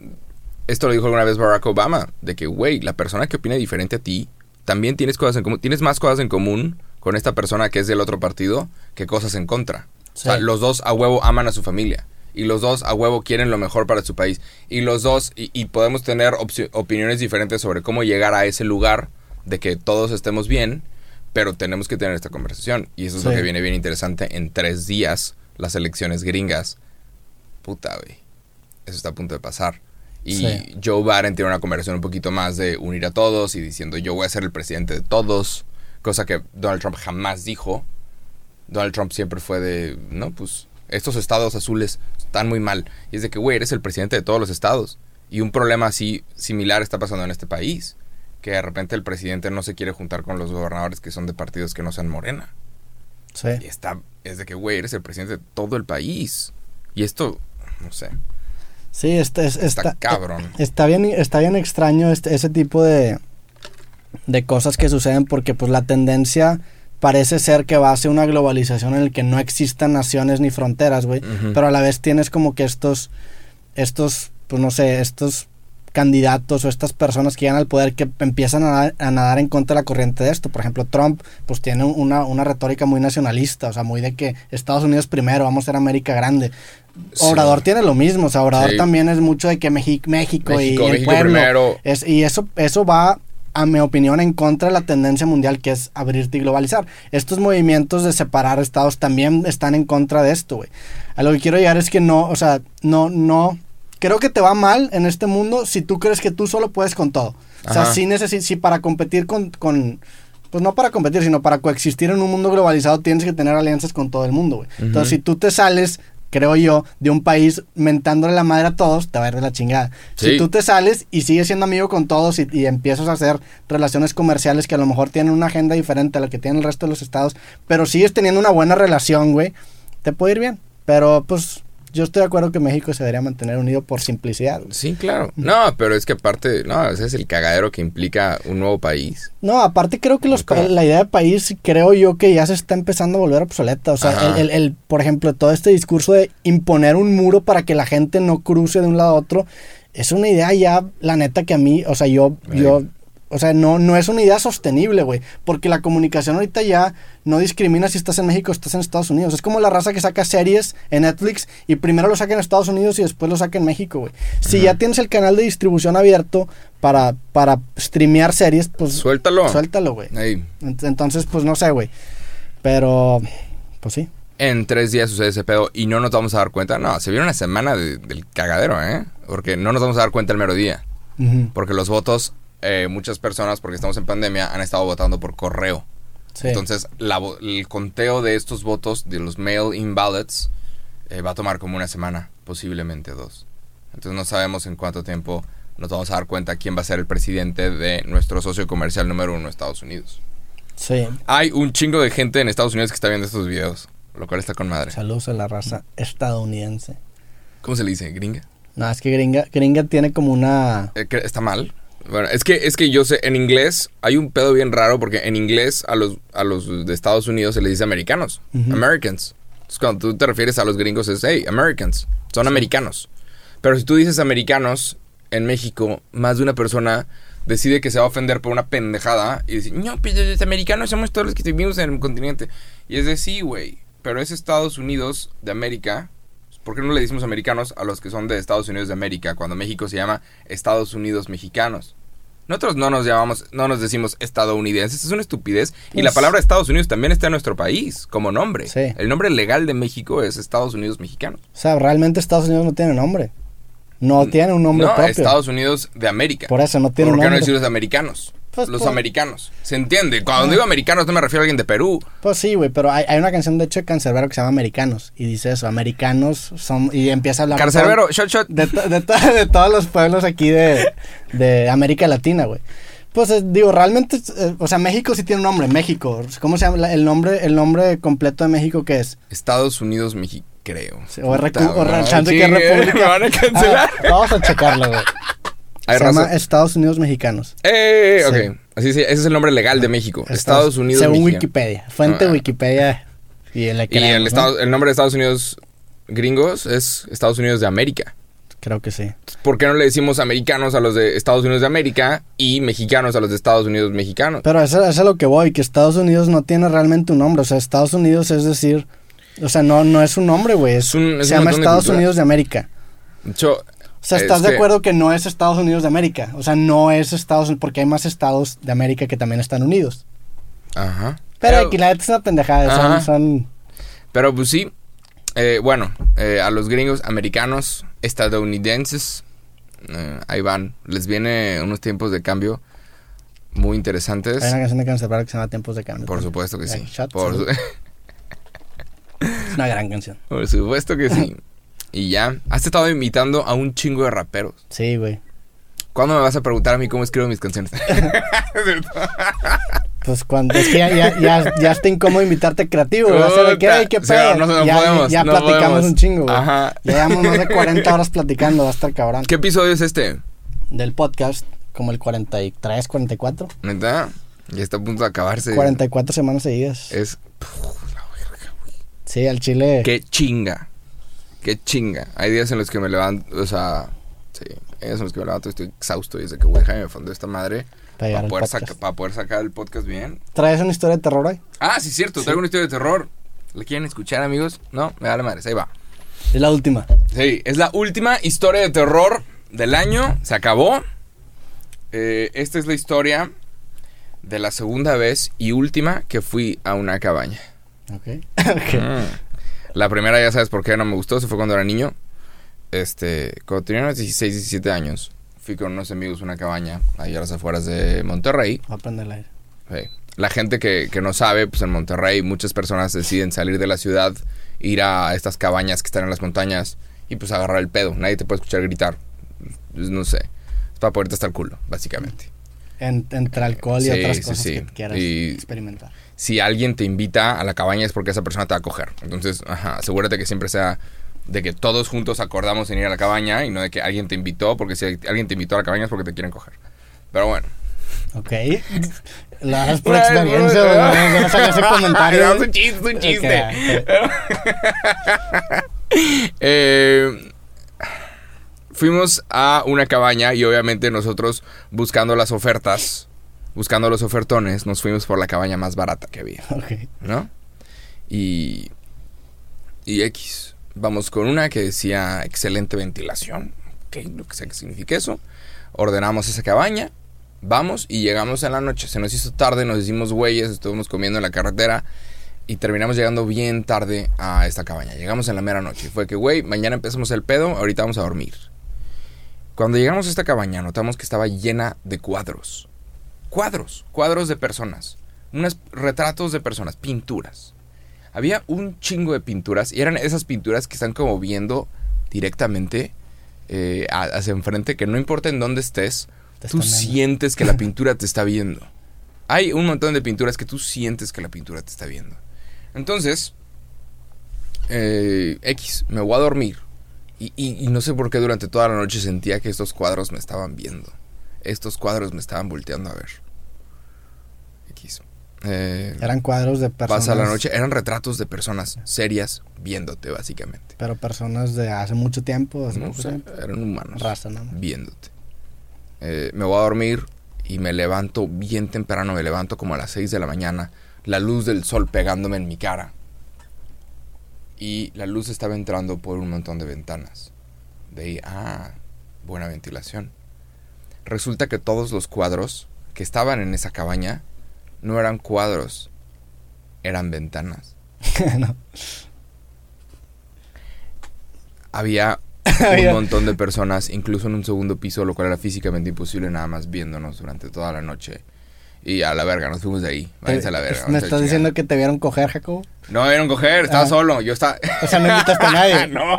esto lo dijo alguna vez Barack Obama, de que, güey, la persona que opina diferente a ti, también tienes cosas en común, tienes más cosas en común con esta persona que es del otro partido que cosas en contra. Sí. O sea, los dos a huevo aman a su familia. Y los dos a huevo quieren lo mejor para su país. Y los dos, y, y podemos tener opiniones diferentes sobre cómo llegar a ese lugar de que todos estemos bien, pero tenemos que tener esta conversación. Y eso es lo que viene bien interesante en tres días, las elecciones gringas. Puta, güey. Eso está a punto de pasar. Y Sí. Joe Biden tiene una conversación un poquito más de unir a todos y diciendo yo voy a ser el presidente de todos, cosa que Donald Trump jamás dijo. Donald Trump siempre fue de, no, pues estos estados azules están muy mal. Y es de que, güey, eres el presidente de todos los estados. Y un problema así similar está pasando en este país. Que de repente el presidente no se quiere juntar con los gobernadores que son de partidos que no sean morena. Sí. Y está, es de que, güey, eres el presidente de todo el país. Y esto, no sé, Sí, este, es- está, está, cabrón. Está bien, está bien extraño este, ese tipo de, de cosas que suceden porque pues la tendencia parece ser que va hacia una globalización en la que no existan naciones ni fronteras, güey. Pero a la vez tienes como que estos, estos, pues no sé, estos candidatos o estas personas que llegan al poder que empiezan a, nadar- a nadar en contra de la corriente de esto. Por ejemplo, Trump pues tiene una, una retórica muy nacionalista, o sea, muy de que Estados Unidos primero, vamos a ser América grande. Sí. Obrador tiene lo mismo, o sea, Obrador Sí. también es mucho de que Meji- México, México, y el México pueblo. primero. Es, y eso, eso va, a mi opinión, en contra de la tendencia mundial que es abrirte y globalizar. Estos movimientos de separar estados también están en contra de esto, güey. A lo que quiero llegar es que no, o sea, no, no. Creo que te va mal en este mundo si tú crees que tú solo puedes con todo. O sea, Ajá. si necesitas, si para competir con, con, pues no para competir, sino para coexistir en un mundo globalizado tienes que tener alianzas con todo el mundo, güey. Entonces, si tú te sales, creo yo, de un país mentándole la madre a todos, te va a ir de la chingada. Sí. Si tú te sales y sigues siendo amigo con todos y, y empiezas a hacer relaciones comerciales que a lo mejor tienen una agenda diferente a la que tiene el resto de los estados, pero sigues teniendo una buena relación, güey, te puede ir bien. Pero, pues, yo estoy de acuerdo que México se debería mantener unido por simplicidad. güey. Sí, claro. No, pero es que aparte, no, ese es el cagadero que implica un nuevo país. No, aparte creo que los, ¿Cómo? la idea de país, creo yo que ya se está empezando a volver obsoleta. O sea, el, el- el, por ejemplo, todo este discurso de imponer un muro para que la gente no cruce de un lado a otro, es una idea ya, la neta, que a mí, o sea, yo, yo, o sea, no, no es una idea sostenible, güey. Porque la comunicación ahorita ya no discrimina si estás en México o estás en Estados Unidos. Es como la raza que saca series en Netflix y primero lo saca en Estados Unidos y después lo saca en México, güey. Si ya tienes el canal de distribución abierto para, para streamear series, pues Suéltalo. suéltalo, güey. Ey, Ent- Entonces, pues no sé, güey. Pero, pues sí. en tres días sucede ese pedo y no nos vamos a dar cuenta. No, se viene una semana de- del cagadero, ¿eh? Porque no nos vamos a dar cuenta el mero día. Porque los votos, eh, muchas personas, porque estamos en pandemia, han estado votando por correo. Sí. Entonces, la el conteo de estos votos, de los mail-in ballots, eh, va a tomar como una semana, posiblemente dos. Entonces, no sabemos en cuánto tiempo nos vamos a dar cuenta quién va a ser el presidente de nuestro socio comercial número uno, Estados Unidos. sí. Hay un chingo de gente en Estados Unidos que está viendo estos videos, lo cual está con madre. Saludos a la raza estadounidense. ¿Cómo se le dice? ¿Gringa? No, es que gringa, gringa tiene como una... Eh, ¿Está mal? Bueno, es que, es que yo sé, en inglés hay un pedo bien raro porque en inglés a los, a los de Estados Unidos se les dice americanos. Americans. Entonces cuando tú te refieres a los gringos es, hey, Americans, son americanos. Pero si tú dices americanos en México, más de una persona decide que se va a ofender por una pendejada y dice, no, pues los americanos somos todos los que vivimos en el continente. Y es de, sí, güey, pero es Estados Unidos de América. ¿Por qué no le decimos americanos a los que son de Estados Unidos de América cuando México se llama Estados Unidos mexicanos? Nosotros no nos llamamos, no nos decimos estadounidenses, es una estupidez. y la Pues- palabra Estados Unidos también está en nuestro país como nombre. Sí. El nombre legal de México es Estados Unidos mexicanos. O sea, realmente Estados Unidos no tiene nombre. No tiene un nombre no, propio. Estados Unidos de América. Por eso no tiene ¿Por qué no nombre. decir los americanos? Pues, los americanos. ¿Se entiende? Cuando Ah. digo americanos no me refiero a alguien de Perú. Pues sí, güey, pero hay, hay una canción de hecho de Cancerbero que se llama Americanos. Y dice eso, americanos son... Y empieza a hablar... Carcerbero, shot shot. De, to- de, to- de todos los pueblos aquí de, de América Latina, güey. Pues eh, digo, realmente, eh, o sea, México sí tiene un nombre, México. ¿Cómo se llama la- el nombre, el nombre completo de México qué es? Estados Unidos, México, creo. Sí, o Puta, o que República. Me van a cancelar. Ah, vamos a checarlo, güey. Hay Se llama Estados Unidos Mexicanos. ¡Eh! Ok. Sí. Así sí, ese es el nombre legal de México. Estados, Unidos, Según México. Wikipedia. Fuente Ah. Wikipedia. Y el, Y el, estado- el nombre de Estados Unidos gringos es Estados Unidos de América. Creo que sí. ¿Por qué no le decimos americanos a los de Estados Unidos de América y mexicanos a los de Estados Unidos mexicanos? Pero eso, eso es a lo que voy, que Estados Unidos no tiene realmente un nombre. O sea, Estados Unidos es decir, o sea, no, no es un nombre, güey. Se un llama de Estados. Unidos de América. De hecho, sea, ¿estás Es de que- acuerdo que no es Estados Unidos de América? O sea, no es Estados Unidos, porque hay más estados de América que también están unidos. ajá. Pero aquí la es una pendejada. Son, son- Pero pues sí, eh, bueno, eh, a los gringos americanos, estadounidenses, eh, ahí van. Les viene unos tiempos de cambio muy interesantes. hay una canción de Cancerbero que se llama Tiempos de Cambio. Por supuesto que sí. Por, su- Es una gran canción. por supuesto que sí. Y ya, has estado invitando a un chingo de raperos. Sí, güey. ¿Cuándo me vas a preguntar a mí cómo escribo mis canciones? Pues cuando es que ya, ya, ya, ya está incómodo invitarte creativo, güey. O sea, de que, Puta. "Ey, qué Sí, no, pedo. no, no ya, podemos, ya platicamos podemos. un chingo, güey. Ajá. Ya llevamos más de 40 horas platicando, va a estar cabrón. ¿Qué episodio es este? Del podcast, como el 43, 44. ¿Neta? Ya está a punto de acabarse. 44 semanas seguidas. Es... Sí, al chile. Qué chinga. Qué chinga. Hay días en los que me levanto, o sea... Sí, hay días en los que me levanto y estoy exhausto y desde que, güey, me fondo esta madre Para poder, podcast. saca- para poder sacar el podcast bien. ¿Traes una historia de terror hoy? Ah, sí, cierto. Traigo una historia de terror. ¿La quieren escuchar, amigos? No, me da la madre. Ahí va. Es la última. Sí, es la última historia de terror del año. Se acabó. Eh, esta es la historia de la segunda vez y última que fui a una cabaña. Ok. Ok. Mm. La primera ya sabes por qué no me gustó. Se fue cuando era niño. Este, cuando tenía unos 16, 17 años. Fui con unos amigos a una cabaña ahí a las afueras de Monterrey. Va a prender el aire. Sí. La gente que, que no sabe, pues en Monterrey muchas personas deciden salir de la ciudad, ir a estas cabañas que están en las montañas y pues agarrar el pedo. Nadie te puede escuchar gritar. Pues, no sé. Es para poderte estar culo, básicamente. En- entre alcohol y Sí, otras cosas sí. que quieras Y- experimentar. Si alguien te invita a la cabaña es porque esa persona te va a coger. Entonces, ajá, asegúrate que siempre sea de que todos juntos acordamos en ir a la cabaña y no de que alguien te invitó, porque si alguien te invitó a la cabaña es porque te quieren coger. Pero bueno. Ok. La verdad es por experiencia. No, no, no saca ese comentario. Es un chiste, es un chiste. Eh, fuimos a una cabaña y obviamente nosotros buscando las ofertas, buscando los ofertones, nos fuimos por la cabaña más barata que había, Ok. ¿no? Y, y X. Vamos con una que decía excelente ventilación, ok, lo que sea que signifique eso. Ordenamos esa cabaña, vamos y llegamos en la noche. Se nos hizo tarde, nos hicimos güeyes, estuvimos comiendo en la carretera y terminamos llegando bien tarde a esta cabaña. Llegamos en la mera noche. Fue que, güey, mañana empezamos el pedo, ahorita vamos a dormir. Cuando llegamos a esta cabaña, notamos que estaba llena de cuadros. Cuadros, cuadros de personas. Unos retratos de personas, pinturas. Había un chingo de pinturas y eran esas pinturas que están como viendo directamente eh, hacia enfrente, que no importa en dónde estés, tú viendo. sientes que la pintura te está viendo. Hay un montón de pinturas que tú sientes que la pintura te está viendo. Entonces, eh, X, me voy a dormir. Y, y- y no sé por qué durante toda la noche sentía que estos cuadros me estaban viendo. Estos cuadros me estaban volteando a ver. X. Eh, Eran cuadros de personas. pasa la noche. Eran retratos de personas serias viéndote, básicamente. Pero personas de hace mucho tiempo. Hace No poco sé, tiempo. eran humanos. Raza, ¿no? Viéndote. Eh, me voy a dormir y me levanto bien temprano. Me levanto como a las 6 de la mañana. La luz del sol pegándome en mi cara. Y la luz estaba entrando por un montón de ventanas. De ahí, ah, buena ventilación. Resulta que todos los cuadros que estaban en esa cabaña no eran cuadros, eran ventanas. No. Había un montón de personas, incluso en un segundo piso, lo cual era físicamente imposible, nada más viéndonos durante toda la noche. Y a la verga, nos fuimos de ahí. Váyanse a la verga. ¿Me estás diciendo que te vieron coger, Jacobo? No, vieron coger, estaba Ah. solo. Yo estaba. O sea, no invitaste a nadie. no.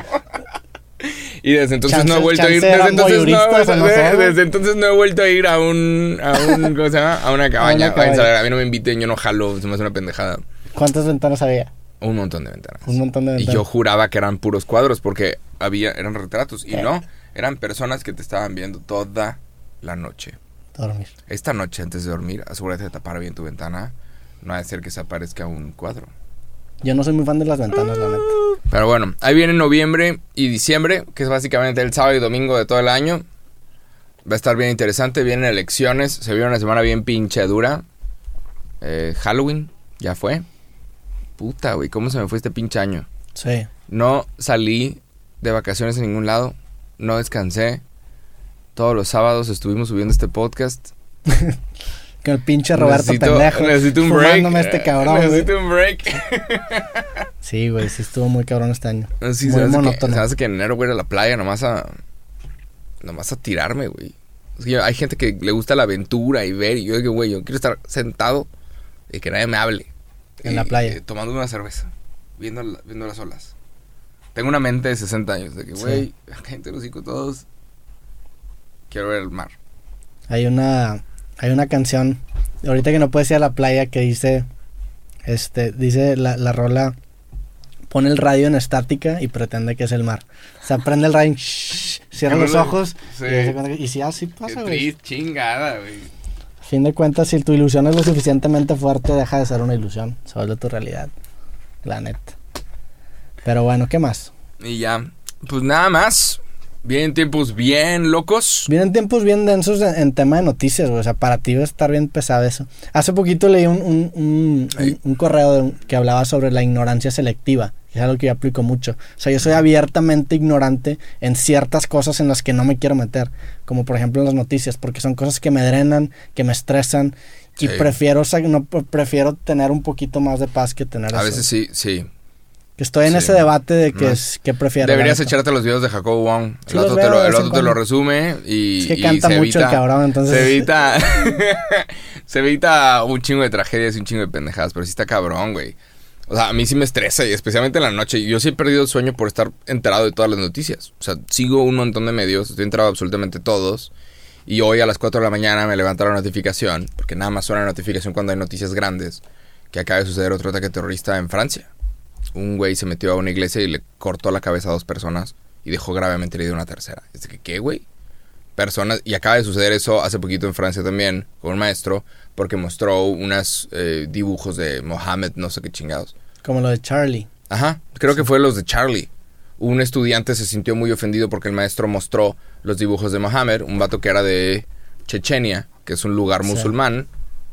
Y desde entonces no he vuelto a ir. Desde entonces, no, sé, desde, entonces no he vuelto a ir a un. A un ¿Cómo se llama? A una cabaña. cabaña. Váyanse a a mí no me inviten, yo no jalo, se me hace una pendejada. ¿Cuántas ventanas había? Un montón de ventanas. Un montón de Y ventanas. yo juraba que eran puros cuadros porque había, eran retratos. Y Eh. no, eran personas que te estaban viendo toda la noche. Dormir. Esta noche antes de dormir, asegúrate de tapar bien tu ventana. No ha de ser que se aparezca un cuadro. Yo no soy muy fan de las ventanas, la neta. Pero bueno, ahí viene noviembre y diciembre, que es básicamente el sábado y domingo de todo el año. Va a estar bien interesante, vienen elecciones, se viene una semana bien pinche dura. Eh, Halloween, ya fue. Puta, güey, ¿cómo se me fue este pinche año? Sí. No salí de vacaciones en ningún lado, no descansé. Todos los sábados estuvimos subiendo este podcast. Con el pinche Roberto necesito, pendejo. necesito un break. fumándome este cabrón, güey. Necesito un break. Sí, güey, sí estuvo muy cabrón este año. Sí, Muy se, me hace que, monótono. hace que en enero voy a ir a la playa nomás a. Nomás a tirarme, güey. Es que yo- hay gente que le gusta la aventura y ver. Y yo digo, güey, yo quiero estar sentado y que nadie me hable. En Y, la playa. eh, tomando una cerveza. Viendo, la- viendo las olas. Tengo una mente de 60 años. De que, Sí. güey, gente los hocico todos. Quiero ver el mar. Hay una, hay una canción, ahorita que no puedes ir a la playa, que dice, este, dice la, la rola, pone el radio en estática y pretende que es el mar. O sea, prende el radio, shh, cierra los ojos Sí. y, hace cuenta que- y si así pasa, güey. chingada, güey. A fin de cuentas, si tu ilusión es lo suficientemente fuerte, deja de ser una ilusión, se vuelve tu realidad, la neta. Pero bueno, ¿qué más? Y ya. Pues nada más. Vienen tiempos bien locos. Vienen tiempos bien densos en, en tema de noticias, güey. O sea, para ti va a estar bien pesado eso. Hace poquito leí un, un, un- Ey. un- un correo de que hablaba sobre la ignorancia selectiva. que Es algo que yo aplico mucho. O sea, yo soy abiertamente ignorante en ciertas cosas en las que no me quiero meter. Como por ejemplo en las noticias, porque son cosas que me drenan, que me estresan. Y Sí. prefiero, o sea, no, prefiero tener un poquito más de paz que tener A eso. veces sí, sí. Que estoy en sí. ese debate de que No. es que prefiero. Deberías echarte los videos de Jacobo Wong. Sí el otro, te, lo, el otro te lo resume y. Es que canta se mucho el evita- cabrón, entonces- Se evita. se evita un chingo de tragedias y un chingo de pendejadas, pero sí está cabrón, güey. O sea, a mí sí me estresa y especialmente en la noche. Yo sí he perdido el sueño por estar enterado de todas las noticias. O sea, sigo un montón de medios, estoy enterado de absolutamente todos. Y hoy a las 4 de la mañana me levanta la notificación, porque nada más suena la notificación cuando hay noticias grandes, que acaba de suceder otro ataque terrorista en Francia. Un güey se metió a una iglesia y le cortó la cabeza a dos personas y dejó gravemente herida a una tercera. Es de que, ¿qué, güey? Personas, y acaba de suceder eso hace poquito en Francia también, con un maestro, porque mostró unos dibujos de Mohammed, no sé qué chingados. Como lo de Charlie. Ajá, creo que fue los de Charlie. Un estudiante se sintió muy ofendido porque el maestro mostró los dibujos de Mohammed, un vato que era de Chechenia, que es un lugar Sí.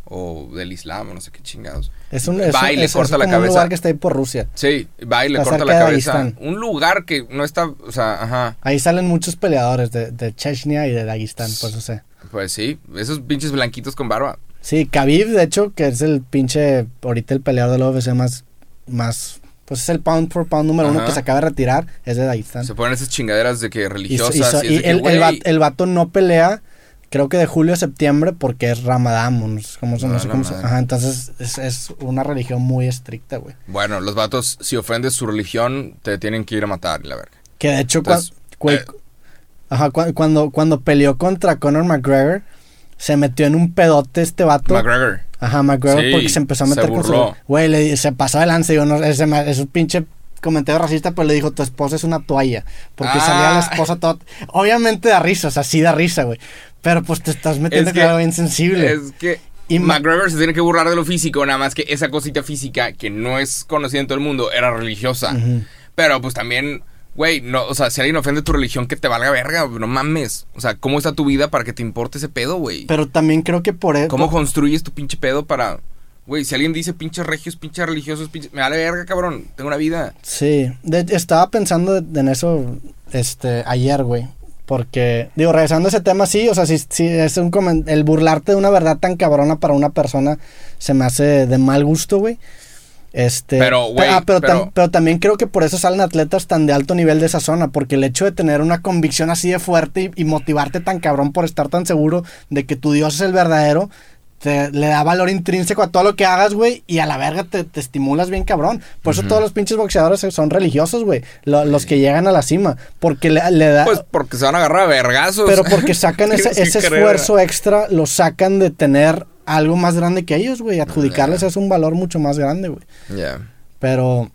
O del Islam, o no sé qué chingados. Es un, Va y le corta la como un cabeza. lugar que está ahí por Rusia. Sí, va y le corta la de cabeza. Un lugar que no está, o sea, ajá. Ahí salen muchos peleadores de, de Chechnya y de Dagestán, por eso sé. Pues sí, esos pinches blanquitos con barba. Sí, Khabib, de hecho, que es el pinche, ahorita el peleador del UFC más, más, pues es el pound por pound número uno que se acaba de retirar, es de Dagestán. Se ponen esas chingaderas de que Y, so- religiosas. y so- y es y de que, el, el, el vato no pelea, creo que de julio a septiembre, porque es Ramadán, no sé cómo, se- no Ah, sé la cómo se- madre. Ajá, entonces es, es una religión muy estricta, güey. Bueno, los vatos, si ofendes su religión, te tienen que ir a matar, la verga. Que de hecho, Entonces, eh. ajá, cuando, cuando peleó contra Conor McGregor, se metió en un pedote este vato. McGregor. Ajá, McGregor, Sí, porque se empezó a se meter con su. burló. Güey, le- se pasó de lance, digo, no, ese ma- es un pinche comentario racista, pero le dijo, tu esposa es una toalla. Porque Ah. salía la esposa toda. Obviamente da risa, o sea, sí da risa, güey. Pero pues te estás metiendo Es que- algo bien sensible. Es que Y McGregor se tiene que burlar de lo físico, nada más que esa cosita física que no es conocida en todo el mundo era religiosa. Pero pues también, güey, no, o sea, si alguien ofende tu religión, que te valga verga, no mames. O sea, ¿cómo está tu vida para que te importe ese pedo, güey? Pero también creo que por eso. ¿Cómo construyes tu pinche pedo para... Güey, si alguien dice pinches regios, pinches religiosos, pinches... Me vale verga, cabrón. Tengo una vida. Sí, de- estaba pensando en eso este ayer, güey. Porque, digo, regresando a ese tema, sí, o sea, si, si es un el burlarte de una verdad tan cabrona para una persona se me hace de mal gusto, güey. Este, Pero, güey, ah, pero, tam- pero- pero también creo que por eso salen atletas tan de alto nivel de esa zona, porque el hecho de tener una convicción así de fuerte y, y motivarte tan cabrón por estar tan seguro de que tu Dios es el verdadero, te, le da valor intrínseco a todo lo que hagas, güey, y a la verga te, te estimulas bien cabrón. Por eso todos los pinches boxeadores son religiosos, güey, lo- los que llegan a la cima, porque le, le da... Pues porque se van a agarrar a vergazos. pero porque sacan ese, esfuerzo extra, lo sacan de tener algo más grande que ellos, güey. Adjudicarles es un valor mucho más grande, güey. Ya. Pero,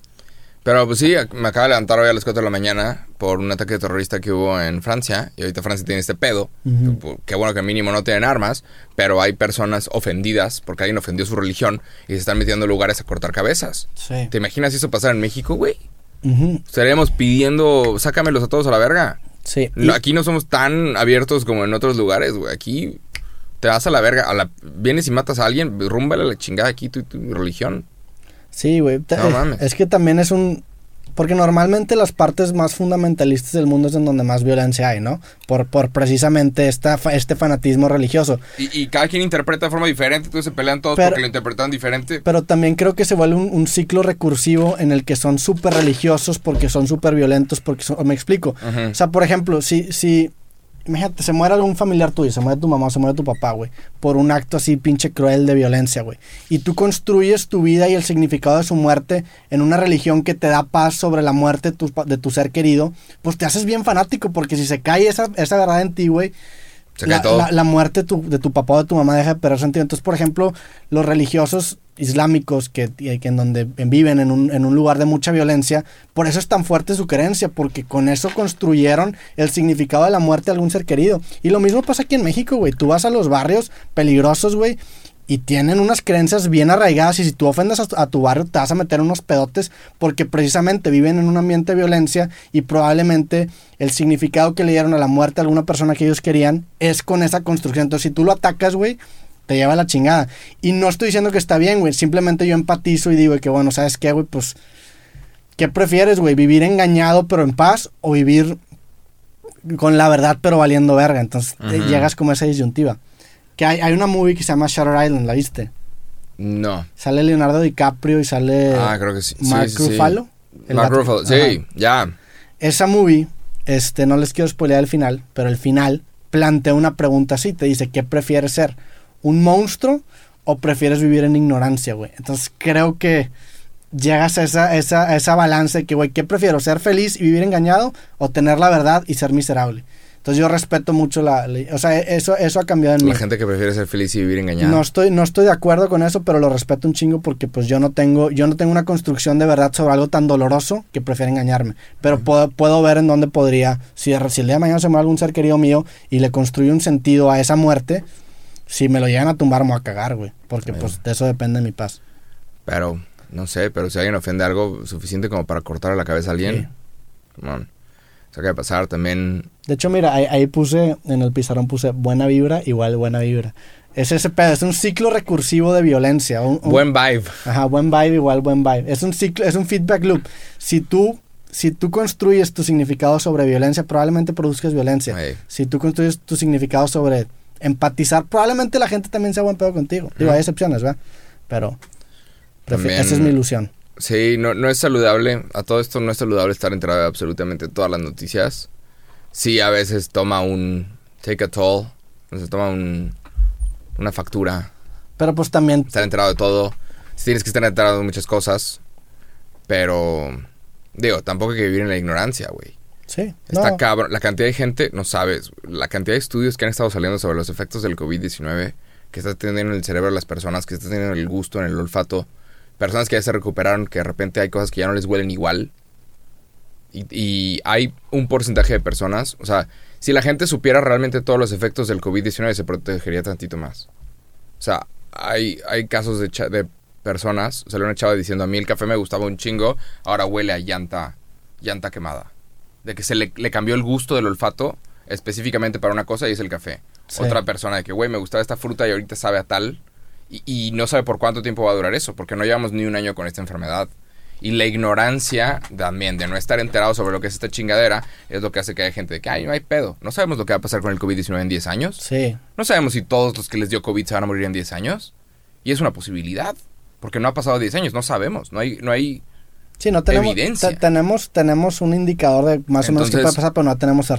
Pero pues sí, me acaba de levantar hoy a las 4 de la mañana por un ataque terrorista que hubo en Francia. Y ahorita Francia tiene este pedo. Ujú. Que- Qué bueno que mínimo no tienen armas. Pero hay personas ofendidas porque alguien ofendió su religión y se están metiendo en lugares a cortar cabezas. sí. ¿Te imaginas si eso pasara en México, güey? Estaríamos pidiendo, sácamelos a todos a la verga. sí. No, aquí no somos tan abiertos como en otros lugares, güey. Aquí te vas a la verga. A la, vienes y matas a alguien, rúmbale a la chingada aquí tu, tu religión. Sí, güey. No eh, mames. Es que también es un... Porque normalmente las partes más fundamentalistas del mundo es en donde más violencia hay, ¿no? Por, por precisamente esta, este fanatismo religioso. Y, y cada quien interpreta de forma diferente, entonces se pelean todos Pero- porque lo interpretan diferente. Pero también creo que se vuelve un, un ciclo recursivo en el que son súper religiosos porque son súper violentos, porque son... Me explico. O sea, por ejemplo, si, si, imagínate, se muere algún familiar tuyo, se muere tu mamá se muere tu papá, güey, por un acto así pinche cruel de violencia, güey. Y tú construyes tu vida y el significado de su muerte en una religión que te da paz sobre la muerte de tu, de tu ser querido, pues te haces bien fanático, porque si se cae esa, esa verdad en ti, güey, Se cae la, todo. la- la muerte de tu, de tu papá o de tu mamá deja de perder sentido. Entonces, por ejemplo, los religiosos islámicos que, que en donde viven en un, en un lugar de mucha violencia, por eso es tan fuerte su creencia, porque con eso construyeron el significado de la muerte de algún ser querido. Y lo mismo pasa aquí en México, güey. Tú vas a los barrios peligrosos, güey. Y tienen unas creencias bien arraigadas y si tú ofendas a, a tu barrio te vas a meter unos pedotes porque precisamente viven en un ambiente de violencia y probablemente el significado que le dieron a la muerte a alguna persona que ellos querían es con esa construcción. Entonces si tú lo atacas, güey, te lleva a la chingada. Y no estoy diciendo que está bien, güey. Simplemente yo empatizo y digo que, bueno, ¿sabes qué, güey? Pues, ¿qué prefieres, güey? ¿Vivir engañado pero en paz o vivir con la verdad pero valiendo verga? Entonces te llegas como a esa disyuntiva. Que hay, hay una movie que se llama Shutter Island, ¿la viste? No. Sale Leonardo DiCaprio y sale ah, creo que sí. Mark sí, sí. Ruffalo. Mark Ruffalo, sí, ya. Esa movie, este, no les quiero spoilear el final, pero el final plantea una pregunta así, te dice, ¿qué prefieres ser? ¿Un monstruo o prefieres vivir en ignorancia, güey? Entonces creo que llegas a esa, esa, a esa balance de que, güey, ¿qué prefiero? ¿Ser feliz y vivir engañado o tener la verdad y ser miserable? Entonces yo respeto mucho la... la- o sea, eso, eso ha cambiado en mí. La gente que prefiere ser feliz y vivir engañada. No estoy, no estoy de acuerdo con eso, pero lo respeto un chingo porque pues yo no tengo, yo no tengo una construcción de verdad sobre algo tan doloroso que prefiere engañarme. Pero puedo, puedo ver en dónde podría, si, si el día de mañana se muere algún ser querido mío y le construyo un sentido a esa muerte, si me lo llegan a tumbar me voy a cagar, güey. Porque pues de eso depende mi paz. Pero, no sé, pero si alguien ofende algo suficiente como para cortarle la cabeza a alguien, come on. Eso acaba de pasar también. De hecho, mira, ahí, ahí puse, en el pizarrón puse buena vibra igual buena vibra. Es ese pedo, es un ciclo recursivo de violencia. un- un- Buen vibe. Ajá, buen vibe igual buen vibe. Es un ciclo, es un feedback loop. Si tú, si tú construyes tu significado sobre violencia, probablemente produzcas violencia. Si tú construyes tu significado sobre empatizar, probablemente la gente también sea buen pedo contigo. Digo, hay excepciones, ¿verdad? Pero También- esa es mi ilusión. Sí, no, no es saludable. A todo esto no es saludable estar enterado de absolutamente todas las noticias. Sí, a veces toma un take a toll. Se toma un, una factura. Pero pues también, Estar enterado de todo. Sí Tienes que estar enterado de muchas cosas. Pero, digo, tampoco hay que vivir en la ignorancia, güey. sí. Está no, cabrón. La cantidad de gente, no sabes, la cantidad de estudios que han estado saliendo sobre los efectos del COVID-19 que está teniendo en el cerebro de las personas, que está teniendo en el gusto, en el olfato. Personas que ya se recuperaron, que de repente hay cosas que ya no les huelen igual. Y, y hay un porcentaje de personas, o sea, si la gente supiera realmente todos los efectos del COVID-19 se protegería tantito más. O sea, hay, hay casos de, cha- de personas, salió una chava diciendo a mí el café me gustaba un chingo, ahora huele a llanta, llanta quemada. De que se le, le cambió el gusto del olfato específicamente para una cosa y es el café. Sí. Otra persona de que, güey, me gustaba esta fruta y ahorita sabe a tal. Y, y no sabe por cuánto tiempo va a durar eso, porque no llevamos ni un año con esta enfermedad. Y la ignorancia también de no estar enterado sobre lo que es esta chingadera es lo que hace que haya gente de que, ay, no hay pedo. No sabemos lo que va a pasar con el COVID-19 en 10 años. Sí. No sabemos si todos los que les dio COVID se van a morir en 10 años. Y es una posibilidad. Porque no ha pasado 10 años, no sabemos. No hay, no hay Sí, no tenemos, Evidencia. te- tenemos, tenemos un indicador de más o menos qué puede pasar, pero no tenemos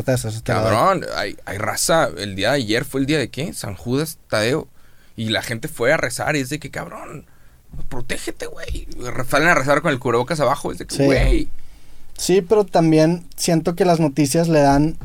te doy. Cabrón, hay, hay raza. El día de ayer fue el día de qué? San Judas Tadeo. Y la gente fue a rezar y es de que, cabrón, protégete, güey. Salen a rezar con el cubrebocas abajo, es de que, güey. Sí, pero también siento que las noticias le dan...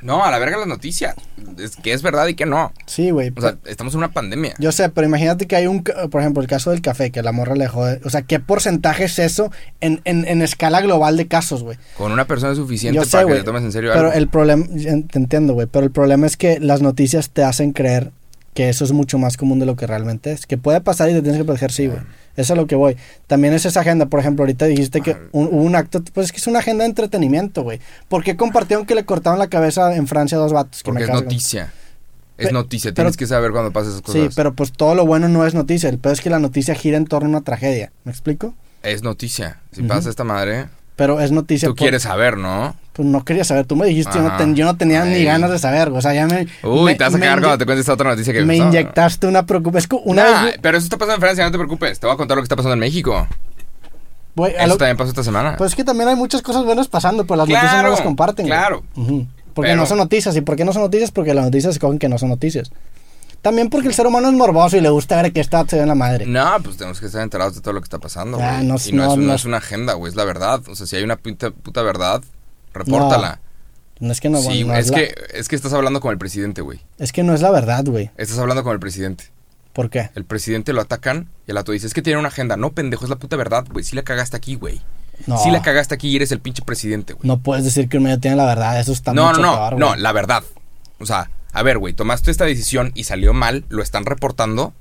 No, a la verga las noticias. Es que es verdad y que no. Sí, güey. O sea, estamos en una pandemia. Yo sé, pero imagínate que hay un, por ejemplo, el caso del café, que la morra le dejó, de- o sea, ¿qué porcentaje es eso en, en, en escala global de casos, güey? Con una persona es suficiente Yo sé, para que güey, te tomes en serio Pero algo. el problema, te entiendo, güey, pero el problema es que las noticias te hacen creer que eso es mucho más común de lo que realmente es. Que puede pasar y te tienes que proteger, sí, güey. Eso es a lo que voy. También es esa agenda, por ejemplo, ahorita dijiste que un, hubo un acto, pues es que es una agenda de entretenimiento, güey. ¿Por qué compartieron que le cortaron la cabeza en Francia a dos vatos? Que Porque me es noticia. Es noticia. pero- Tienes que saber cuando pasan esas cosas. Sí, pero pues todo lo bueno no es noticia. El peor es que la noticia gira en torno a una tragedia. ¿Me explico? Es noticia. Si pasa esta madre, Pero es noticia. tú por- quieres saber, ¿no? Pues no quería saber. Tú me dijiste, yo no, ten- yo no tenía ni ganas de saber. O sea, ya me. Uy, me- te vas a inye- cuando te cuentes esta otra noticia que Me inyectaste una preocupación. Una Nah, vez. pero eso está pasando en Francia, no te preocupes. Te voy a contar lo que está pasando en México. Eso lo- también pasó esta semana. Pues es que también hay muchas cosas buenas pasando, pero las Claro, noticias no las comparten. claro. Porque Pero- no son noticias. ¿Y por qué no son noticias? Porque las noticias escogen que no son noticias. También porque el ser humano es morboso y le gusta ver que está se en la madre. No, pues tenemos que estar enterados de todo lo que está pasando. Ah, güey. no, y no, no, es, no no. es una agenda, güey, es la verdad. O sea, si hay una puta, puta verdad, repórtala. No es que no, sí, no es, la- que, es que estás hablando con el presidente, güey. es que no es la verdad, güey. Estás hablando con el presidente. ¿Por qué? El presidente lo atacan y el ato dice, es que tiene una agenda. No, pendejo, es la puta verdad, güey. Sí la cagaste aquí, güey. No. Sí la cagaste aquí y eres el pinche presidente, güey. No puedes decir que un medio tiene la verdad. Eso está No, mucho no, no, peor, no, la verdad. O sea, a ver, güey, tomaste esta decisión y salió mal, lo están reportando.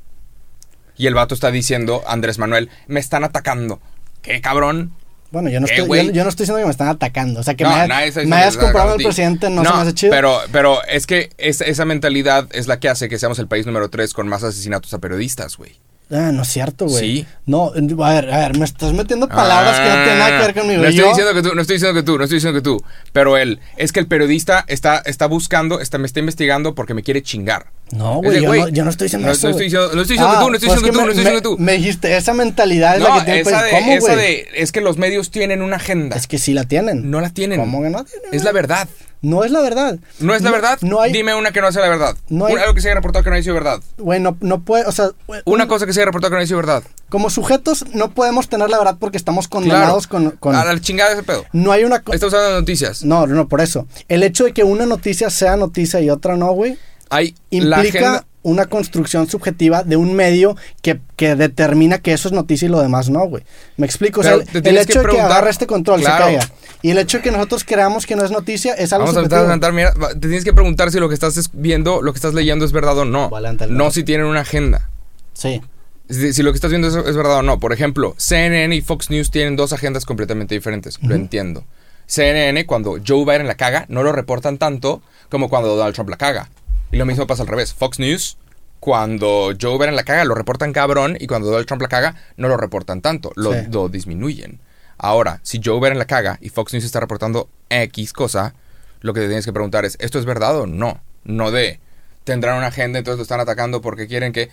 Y el vato está diciendo, Andrés Manuel, me están atacando. ¿Qué cabrón? Bueno, yo no, ¿Qué, estoy, yo, yo no estoy diciendo que me están atacando. O sea, que no, me, hayas- me hayas comprado al presidente no, se me hace chido. Pero, pero es que esa, esa mentalidad es la que hace que seamos el país número 3 con más asesinatos a periodistas, güey. Ah, no es cierto, güey. Sí. No, a ver, a ver, me estás metiendo palabras que no tienen nada que ver conmigo. Ah, No estoy Yo- diciendo que tú, no estoy diciendo que tú, no estoy diciendo que tú. Pero él, es que el periodista está, está buscando, está, me está investigando porque me quiere chingar. No, güey, yo, no, yo no estoy diciendo no, eso. no estoy diciendo- no estoy diciendo que tú, no estoy pues diciendo que tú, no estoy me- diciendo tú. Me dijiste, esa mentalidad es la que tiene el esa de, ¿Cómo, esa de, es que los medios tienen una agenda. Es que sí la tienen. no la tienen. ¿Cómo que no tienen? Es la verdad. No es la verdad. ¿No es la verdad? No hay... Dime una que no sea la verdad. No hay- algo que se haya reportado que no haya sido verdad. Güey, no, puede, o sea... Una un- cosa que se haya reportado que no haya sido verdad. Como sujetos no podemos tener la verdad porque estamos condenados con... con- A la chingada de ese pedo. No hay una... co- Está usando noticias. No, no, por eso. El hecho de que una noticia sea noticia y otra no, güey, Hay implica. Una construcción subjetiva de un medio que, que determina que eso es noticia y lo demás no, güey. Me explico. O sea, el, te el tienes hecho que de que agarre este control Claro. se caiga. Y el hecho de que nosotros creamos que no es noticia es algo Vamos a subjetivo. adelantar, mira, va- te tienes que preguntar si lo que estás es- viendo, lo que estás leyendo es verdad o no. A No si tienen una agenda. Sí. Si, si lo que estás viendo es, es verdad o no. Por ejemplo, CNN y Fox News tienen dos agendas completamente diferentes. Lo entiendo. CNN, cuando Joe Biden la caga, no lo reportan tanto como cuando Donald Trump la caga. Y lo mismo pasa al revés. Fox News, cuando Joe Biden la caga, lo reportan cabrón. Y cuando Donald Trump la caga, no lo reportan tanto. Lo, Sí. lo disminuyen. Ahora, si Joe Biden la caga y Fox News está reportando X cosa, lo que te tienes que preguntar es, ¿esto es verdad o no? No de, tendrán una agenda, entonces lo están atacando porque quieren que...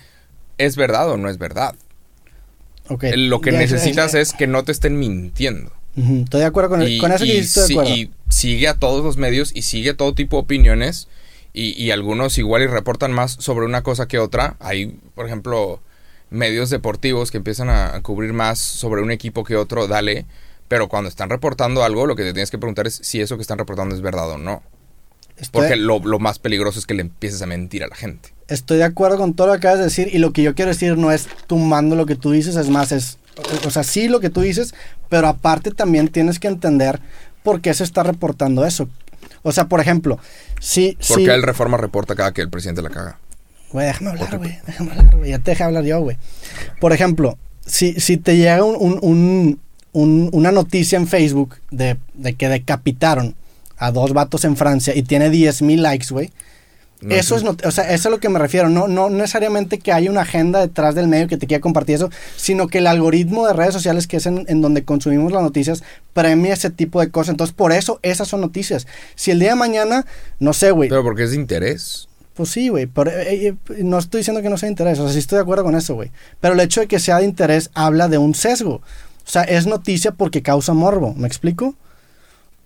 ¿Es verdad o no es verdad? Lo que Ya, necesitas es que no te estén mintiendo. Estoy de acuerdo con, el- Y, con eso que y dices, estoy de acuerdo. y sigue a todos los medios y sigue todo tipo de opiniones. Y, y algunos igual y reportan más sobre una cosa que otra. Hay, por ejemplo, medios deportivos que empiezan a, a cubrir más sobre un equipo que otro, dale. Pero cuando están reportando algo, lo que te tienes que preguntar es si eso que están reportando es verdad o no. Estoy- Porque lo, lo más peligroso es que le empieces a mentir a la gente. Estoy de acuerdo con todo lo que acabas de decir y lo que yo quiero decir no es tumbando lo que tú dices, es más, es, o sea, sí lo que tú dices, pero aparte también tienes que entender por qué se está reportando eso. O sea, por ejemplo, si... Porque si, el Reforma reporta cada que el presidente la caga. Güey, déjame hablar, güey, déjame hablar, güey, ya te dejé hablar yo, güey. Por ejemplo, si, si te llega un, un- un- un- una noticia en Facebook de, de que decapitaron a dos vatos en Francia y tiene 10 mil likes, güey, No, eso es, o sea, eso es a lo que me refiero. No, no necesariamente que haya una agenda detrás del medio que te quiera compartir eso, sino que el algoritmo de redes sociales, que es en, en donde consumimos las noticias, premia ese tipo de cosas. Entonces, por eso esas son noticias. Si el día de mañana, no sé, güey, Pero porque es de interés. pues sí, güey, pero, eh, eh, no estoy diciendo que no sea de interés, o sea, sí estoy de acuerdo con eso, güey. Pero el hecho de que sea de interés habla de un sesgo. O sea, es noticia porque causa morbo, ¿me explico?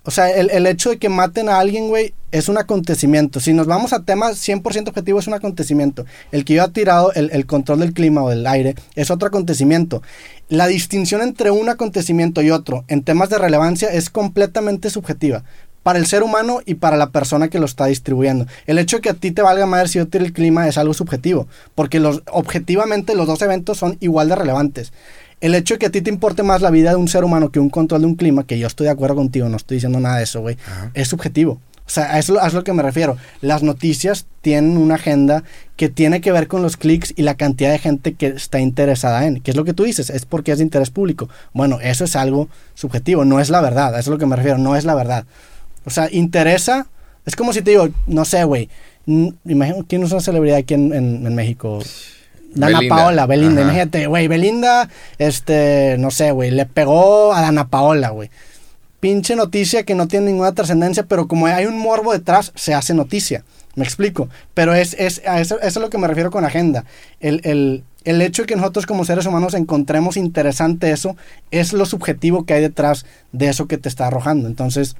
O sea, el, el hecho de que maten a alguien, güey, es un acontecimiento. Si nos vamos a temas 100% objetivo, es un acontecimiento. El que yo ha tirado el, el control del clima o del aire es otro acontecimiento. La distinción entre un acontecimiento y otro en temas de relevancia es completamente subjetiva para el ser humano y para la persona que lo está distribuyendo. El hecho de que a ti te valga más si yo tiro el clima es algo subjetivo, porque los, objetivamente los dos eventos son igual de relevantes. El hecho de que a ti te importe más la vida de un ser humano que un control de un clima, que yo estoy de acuerdo contigo, no estoy diciendo nada de eso, güey, es subjetivo. O sea, a eso, a lo que me refiero. Las noticias tienen una agenda que tiene que ver con los clics y la cantidad de gente que está interesada en. ¿Qué es lo que tú dices? Es porque es de interés público. Bueno, eso es algo subjetivo, no es la verdad. A eso es lo que me refiero, no es la verdad. O sea, interesa. Es como si te digo, no sé, güey. Imagino, ¿quién es una celebridad aquí en, en- en México? Dana Belinda. Paola, Belinda. Ajá. Imagínate, güey, Belinda, este, no sé, güey, le pegó a Dana Paola, güey. Pinche noticia que no tiene ninguna trascendencia, pero como hay un morbo detrás, se hace noticia. Me explico. Pero es, es a eso, eso es a lo que me refiero con agenda. El, el, el hecho de que nosotros como seres humanos encontremos interesante eso es lo subjetivo que hay detrás de eso que te está arrojando. Entonces,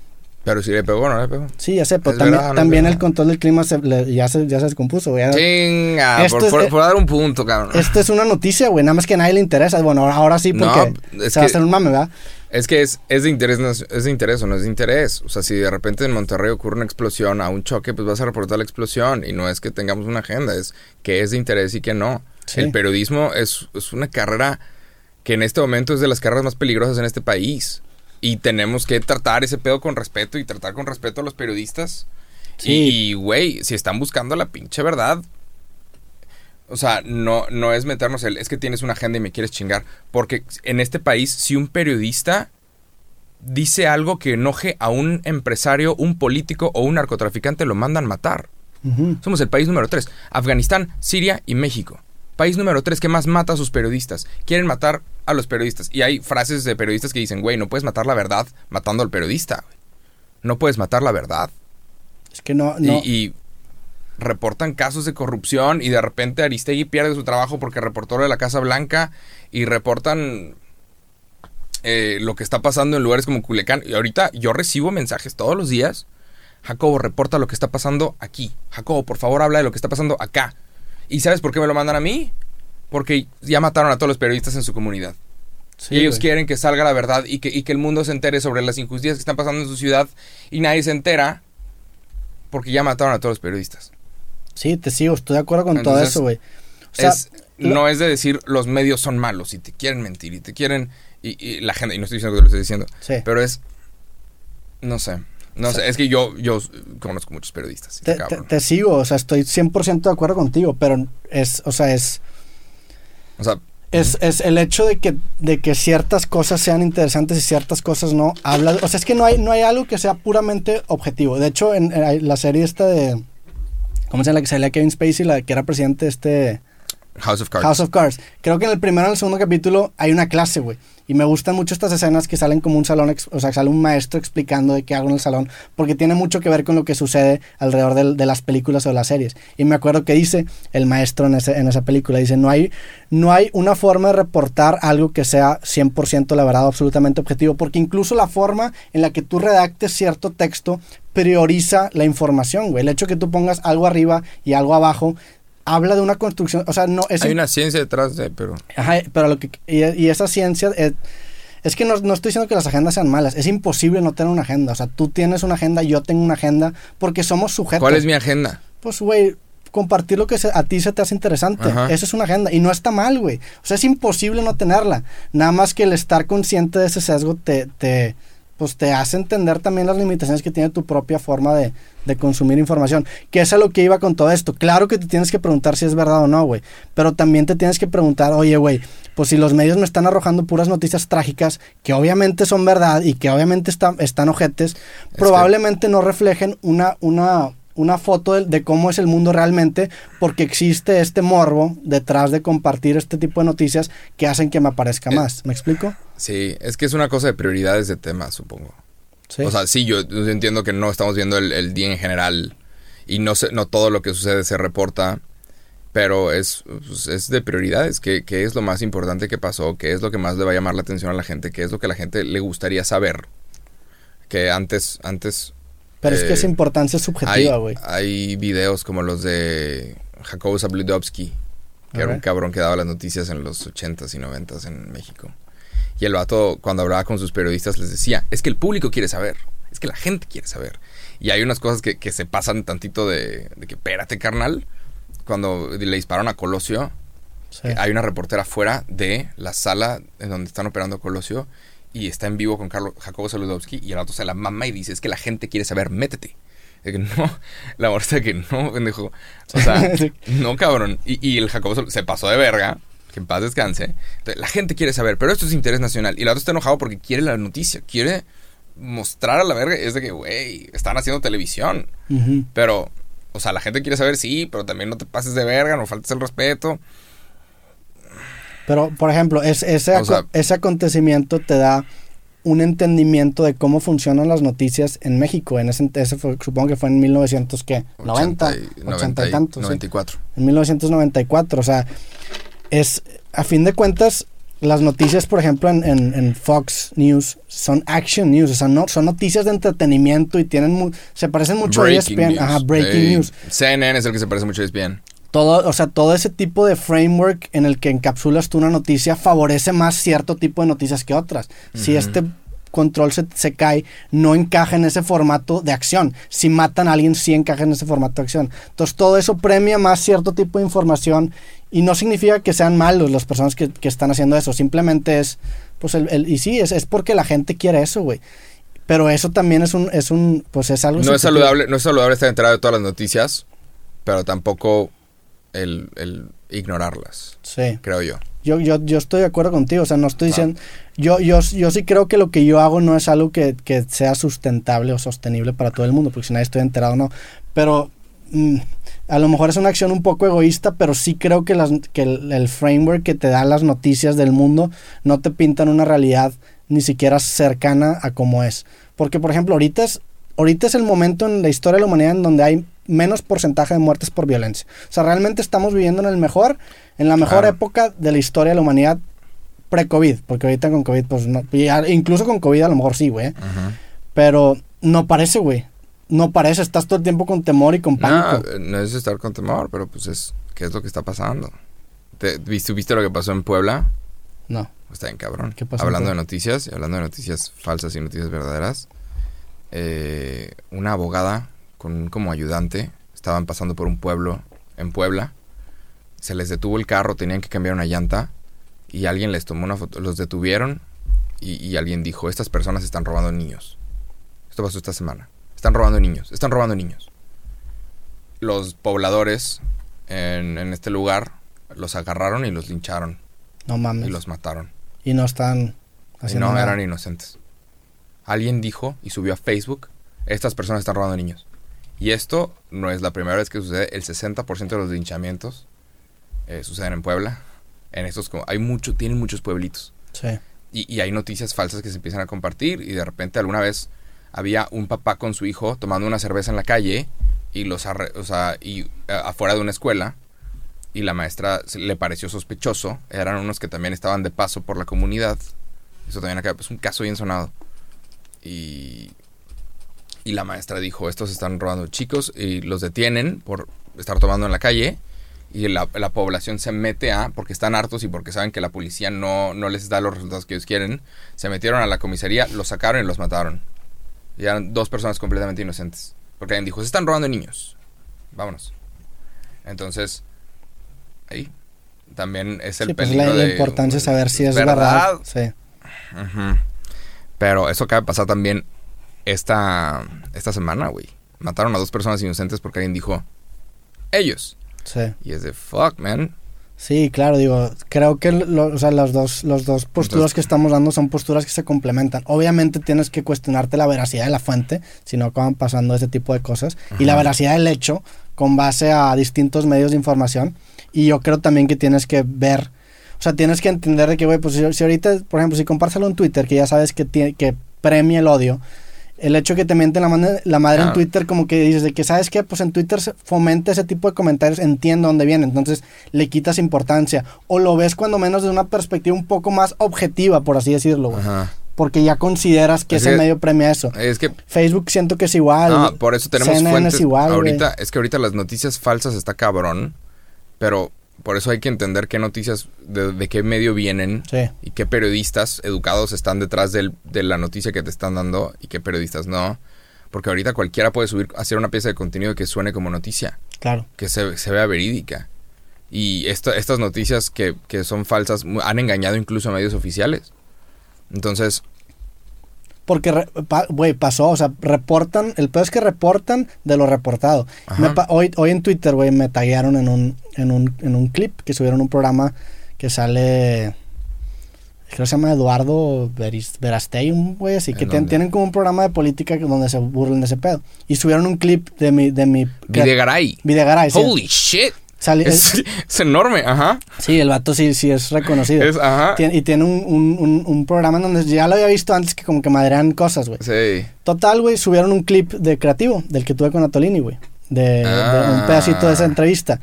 Pero si le pegó, no le pegó. sí, ya sé, pero Es también, verdad, no es también el control del clima se, le- ya, se, ya se descompuso. güey. Chinga, Esto por, es- por- por dar un punto, cabrón. Esto es una noticia, güey, nada más que a nadie le interesa. Bueno, ahora, sí, porque se va a hacer un mame, ¿verdad? Es que es, es de interés, no es, es de interés o no es de interés. O sea, si de repente en Monterrey ocurre una explosión a un choque, pues vas a reportar la explosión. Y no es que tengamos una agenda, es que es de interés y que no. Sí. El periodismo es, es una carrera que en este momento es de las carreras más peligrosas en este país. Y tenemos que tratar ese pedo con respeto y tratar con respeto a los periodistas. Sí. Y, güey, si están buscando la pinche verdad, o sea, no, no es meternos el, es que tienes una agenda y me quieres chingar. Porque en este país, si un periodista dice algo que enoje a un empresario, un político o un narcotraficante, lo mandan matar. Somos el país número 3. Afganistán, Siria y México. País número 3 que más mata a sus periodistas. Quieren matar a los periodistas. Y hay frases de periodistas que dicen, güey, no puedes matar la verdad matando al periodista. güey. No puedes matar la verdad. Es que no, no. Y, y reportan casos de corrupción y de repente Aristegui pierde su trabajo porque reportó lo de la Casa Blanca y reportan eh, lo que está pasando en lugares como Culiacán. Y ahorita yo recibo mensajes todos los días. Jacobo, reporta lo que está pasando aquí. Jacobo, por favor, habla de lo que está pasando acá. ¿Y sabes por qué me lo mandan a mí? Porque ya mataron a todos los periodistas en su comunidad. Sí, y ellos güey. quieren que salga la verdad y que, y que el mundo se entere sobre las injusticias que están pasando en su ciudad y nadie se entera porque ya mataron a todos los periodistas. Sí, te sigo, estoy de acuerdo con todo eso, güey. O sea, es, lo- No es de decir los medios son malos y te quieren mentir y te quieren... Y, y la gente, y no estoy diciendo que lo estoy diciendo, sí. pero es... No sé. No O sea, sé, es que yo, yo conozco muchos periodistas. te, sigo, o sea, estoy 100% de acuerdo contigo, pero es, o sea, es, O sea, es, es el hecho de que, de que ciertas cosas sean interesantes y ciertas cosas no, habla, o sea, es que no hay, no hay algo que sea puramente objetivo. De hecho, en, en la serie esta de, ¿cómo se llama? La que salía Kevin Spacey, la que era presidente de este... House of Cards. House of Cards. Creo que en el primero y en el segundo capítulo hay una clase, güey. Y me gustan mucho estas escenas que salen como un salón, o sea, sale un maestro explicando de qué hago en el salón, porque tiene mucho que ver con lo que sucede alrededor de, las películas o de las series. Y me acuerdo que dice el maestro en, ese- en esa película, dice, no hay, no hay una forma de reportar algo que sea 100% la verdad, absolutamente objetivo, porque incluso la forma en la que tú redactes cierto texto prioriza la información, güey. El hecho que tú pongas algo arriba y algo abajo habla de una construcción, o sea, no es Hay una ciencia detrás de, pero... Ajá, pero lo que y, y esa ciencia eh, es que no, no estoy diciendo que las agendas sean malas, es imposible no tener una agenda, o sea, tú tienes una agenda, yo tengo una agenda, porque somos sujetos. ¿Cuál es mi agenda? Pues, güey, compartir lo que se- a ti se te hace interesante, Ajá. eso es una agenda y no está mal, güey. O sea, es imposible no tenerla. Nada más que el estar consciente de ese sesgo te, te pues te hace entender también las limitaciones que tiene tu propia forma de, de consumir información. Que es a lo que iba con todo esto. Claro que te tienes que preguntar si es verdad o no, güey. Pero también te tienes que preguntar, oye, güey, pues si los medios me están arrojando puras noticias trágicas, que obviamente son verdad y que obviamente están, están ojetes, probablemente no reflejen una, una, una foto de, de cómo es el mundo realmente, porque existe este morbo detrás de compartir este tipo de noticias que hacen que me aparezca Eh, más. ¿Me explico? Sí, es que es una cosa de prioridades de temas, supongo. Sí. O sea, sí, yo, entiendo que no estamos viendo el, el día en general y no, se- no todo lo que sucede se reporta, pero es, pues, es de prioridades. ¿Qué, ¿Qué es lo más importante que pasó? ¿Qué es lo que más le va a llamar la atención a la gente? ¿Qué es lo que a la gente le gustaría saber? Que antes, antes Pero es que Eh, esa importancia es subjetiva, güey. hay videos como los de Jacobo Zabludovsky, que era un cabrón que daba las noticias en los 80s y 90s en México. Y el vato, cuando hablaba con sus periodistas, les decía, es que el público quiere saber, es que la gente quiere saber. Y hay unas cosas que, que se pasan tantito de, de que, espérate, carnal, cuando le dispararon a Colosio, Sí. hay una reportera fuera de la sala en donde están operando Colosio y está en vivo con Carlos Jacobo Saludowski y el auto se la mama y dice, es que la gente quiere saber, métete. De que no, la que no, pendejo. O sea, no, cabrón. Y, y el Jacobo se pasó de verga, que en paz descanse. Entonces, la gente quiere saber, pero esto es interés nacional. Y el otro está enojado porque quiere la noticia, quiere mostrar a la verga. Es de que, güey, están haciendo televisión. Pero, o sea, la gente quiere saber, sí, pero también no te pases de verga, no faltes el respeto. Pero, por ejemplo, es, ese, sea- ese acontecimiento te da un entendimiento de cómo funcionan las noticias en México. En ese, ese fue, supongo que fue en 1900, ¿qué? 90, 80 y- 80 90 y tantos. sí. 94. En 1994, o sea, es, a fin de cuentas, las noticias, por ejemplo, en, en- en Fox News son action news, o sea, no, son noticias de entretenimiento y tienen, mu- se parecen mucho a ESPN, ajá, breaking news. CNN es el que se parece mucho a E ESPN. Todo, o sea, todo ese tipo de framework en el que encapsulas tú una noticia favorece más cierto tipo de noticias que otras. Si este control se, se cae, no encaja en ese formato de acción. Si matan a alguien, sí encaja en ese formato de acción. Entonces, todo eso premia más cierto tipo de información y no significa que sean malos las personas que, que están haciendo eso. Simplemente es, pues, el, el- y sí, es, es porque la gente quiere eso, güey. Pero eso también es un, es un, pues es algo... No es saludable, no es saludable estar enterado de todas las noticias, pero tampoco el, el ignorarlas, Sí. creo yo. Yo, yo, yo estoy de acuerdo contigo, o sea, no estoy Ah. diciendo, yo, yo, yo sí creo que lo que yo hago no es algo que, que sea sustentable o sostenible para todo el mundo, porque si nadie estoy enterado, no. Pero mm, a lo mejor es una acción un poco egoísta, pero sí creo que, las, que el, el framework que te dan las noticias del mundo no te pintan una realidad ni siquiera cercana a como es. Porque, por ejemplo, ahorita es, ahorita es el momento en la historia de la humanidad en donde hay menos porcentaje de muertes por violencia. O sea, realmente estamos viviendo en el mejor, en la mejor Claro. época de la historia de la humanidad pre-COVID, porque ahorita con COVID, pues no, incluso con COVID a lo mejor sí, güey, pero no parece, güey, no parece, estás todo el tiempo con temor y con No, pánico. eh, no es estar con temor, pero pues es, ¿qué es lo que está pasando? ¿Te, viste, ¿Viste lo que pasó en Puebla? No, Está bien cabrón. ¿Qué pasó hablando de noticias, y hablando de noticias falsas y noticias verdaderas, eh, una abogada con como ayudante estaban pasando por un pueblo en Puebla, se les detuvo el carro, tenían que cambiar una llanta y alguien les tomó una foto, los detuvieron y, y alguien dijo, estas personas están robando niños. Esto pasó esta semana. Están robando niños, están robando niños. Los pobladores en, en este lugar los agarraron y los lincharon no mames. y los mataron. Y no están Y haciendo no nada. eran inocentes. Alguien dijo y subió a Facebook, estas personas están robando niños. Y esto no es la primera vez que sucede. El 60% de los linchamientos eh, suceden en Puebla. En estos, como- hay mucho, tienen muchos pueblitos. Sí. Y, y hay noticias falsas que se empiezan a compartir. Y de repente alguna vez había un papá con su hijo tomando una cerveza en la calle y los arre- o sea, y eh, afuera de una escuela. Y la maestra le pareció sospechoso. Eran unos que también estaban de paso por la comunidad. Eso también acá es un caso bien sonado. Y, y la maestra dijo, estos están robando chicos y los detienen por estar tomando en la calle. Y la, la población se mete a, porque están hartos y porque saben que la policía no, no les da los resultados que ellos quieren, se metieron a la comisaría, los sacaron y los mataron. Y eran dos personas completamente inocentes. Porque alguien dijo, se están robando niños. Vámonos. Entonces, ahí también es el Sí, pues peligro la, la de- importancia es saber si es ¿verdad? verdad. Sí. Pero eso acaba de pasar también esta, esta semana, güey. Mataron a dos personas inocentes porque alguien dijo, ellos. Sí. Y es de, fuck, man. Sí, claro, digo, creo que lo- o sea, las dos, los dos posturas Entonces- que estamos dando son posturas que se complementan. Obviamente tienes que cuestionarte la veracidad de la fuente, si no acaban pasando ese tipo de cosas, y la veracidad del hecho con base a distintos medios de información. Y yo creo también que tienes que ver, o sea, tienes que entender de que, güey, pues si, si ahorita, por ejemplo, si compártelo en Twitter, que ya sabes que, tiene, que premia el odio, el hecho que te mienten la, man- la madre en Claro. Twitter, como que dices de que, ¿sabes qué? Pues en Twitter se fomenta ese tipo de comentarios, entiendo dónde viene, entonces le quitas importancia. O lo ves cuando menos desde una perspectiva un poco más objetiva, por así decirlo, güey. Ajá. porque ya consideras que Es ese que- medio premia eso. Es que Facebook siento que es igual. No, por eso tenemos CNN fuentes. es igual, ahorita, es que ahorita las noticias falsas está cabrón, pero por eso hay que entender qué noticias, de, de qué medio vienen Sí. y qué periodistas educados están detrás del- de la noticia que te están dando y qué periodistas no. Porque ahorita cualquiera puede subir, hacer una pieza de contenido que suene como noticia, Claro. que se, se vea verídica. Y esto- estas noticias que, que son falsas han engañado incluso a medios oficiales. Entonces, Porque, re- pa- güey, pasó, o sea, reportan, el peor es que reportan de lo reportado. Me pa- hoy, hoy en Twitter, güey, me taguearon en un, en, un, en un clip que subieron un programa que sale, creo que se llama Eduardo Verastey, un güey así, que ¿En tien- dónde? tienen como un programa de política donde se burlan de ese pedo. Y subieron un clip de mi... De mi Videgaray. Videgaray, sí. Holy shit. Sale- Es, es- es enorme, ajá. sí, el vato sí, sí es reconocido. Es, ajá. Tien- y tiene un, un, un, un programa en donde ya lo había visto antes que como que madrean cosas, güey. Sí. Total, güey, subieron un clip de creativo, del que tuve con Atolini, güey. De, de un Ah. pedacito de esa entrevista.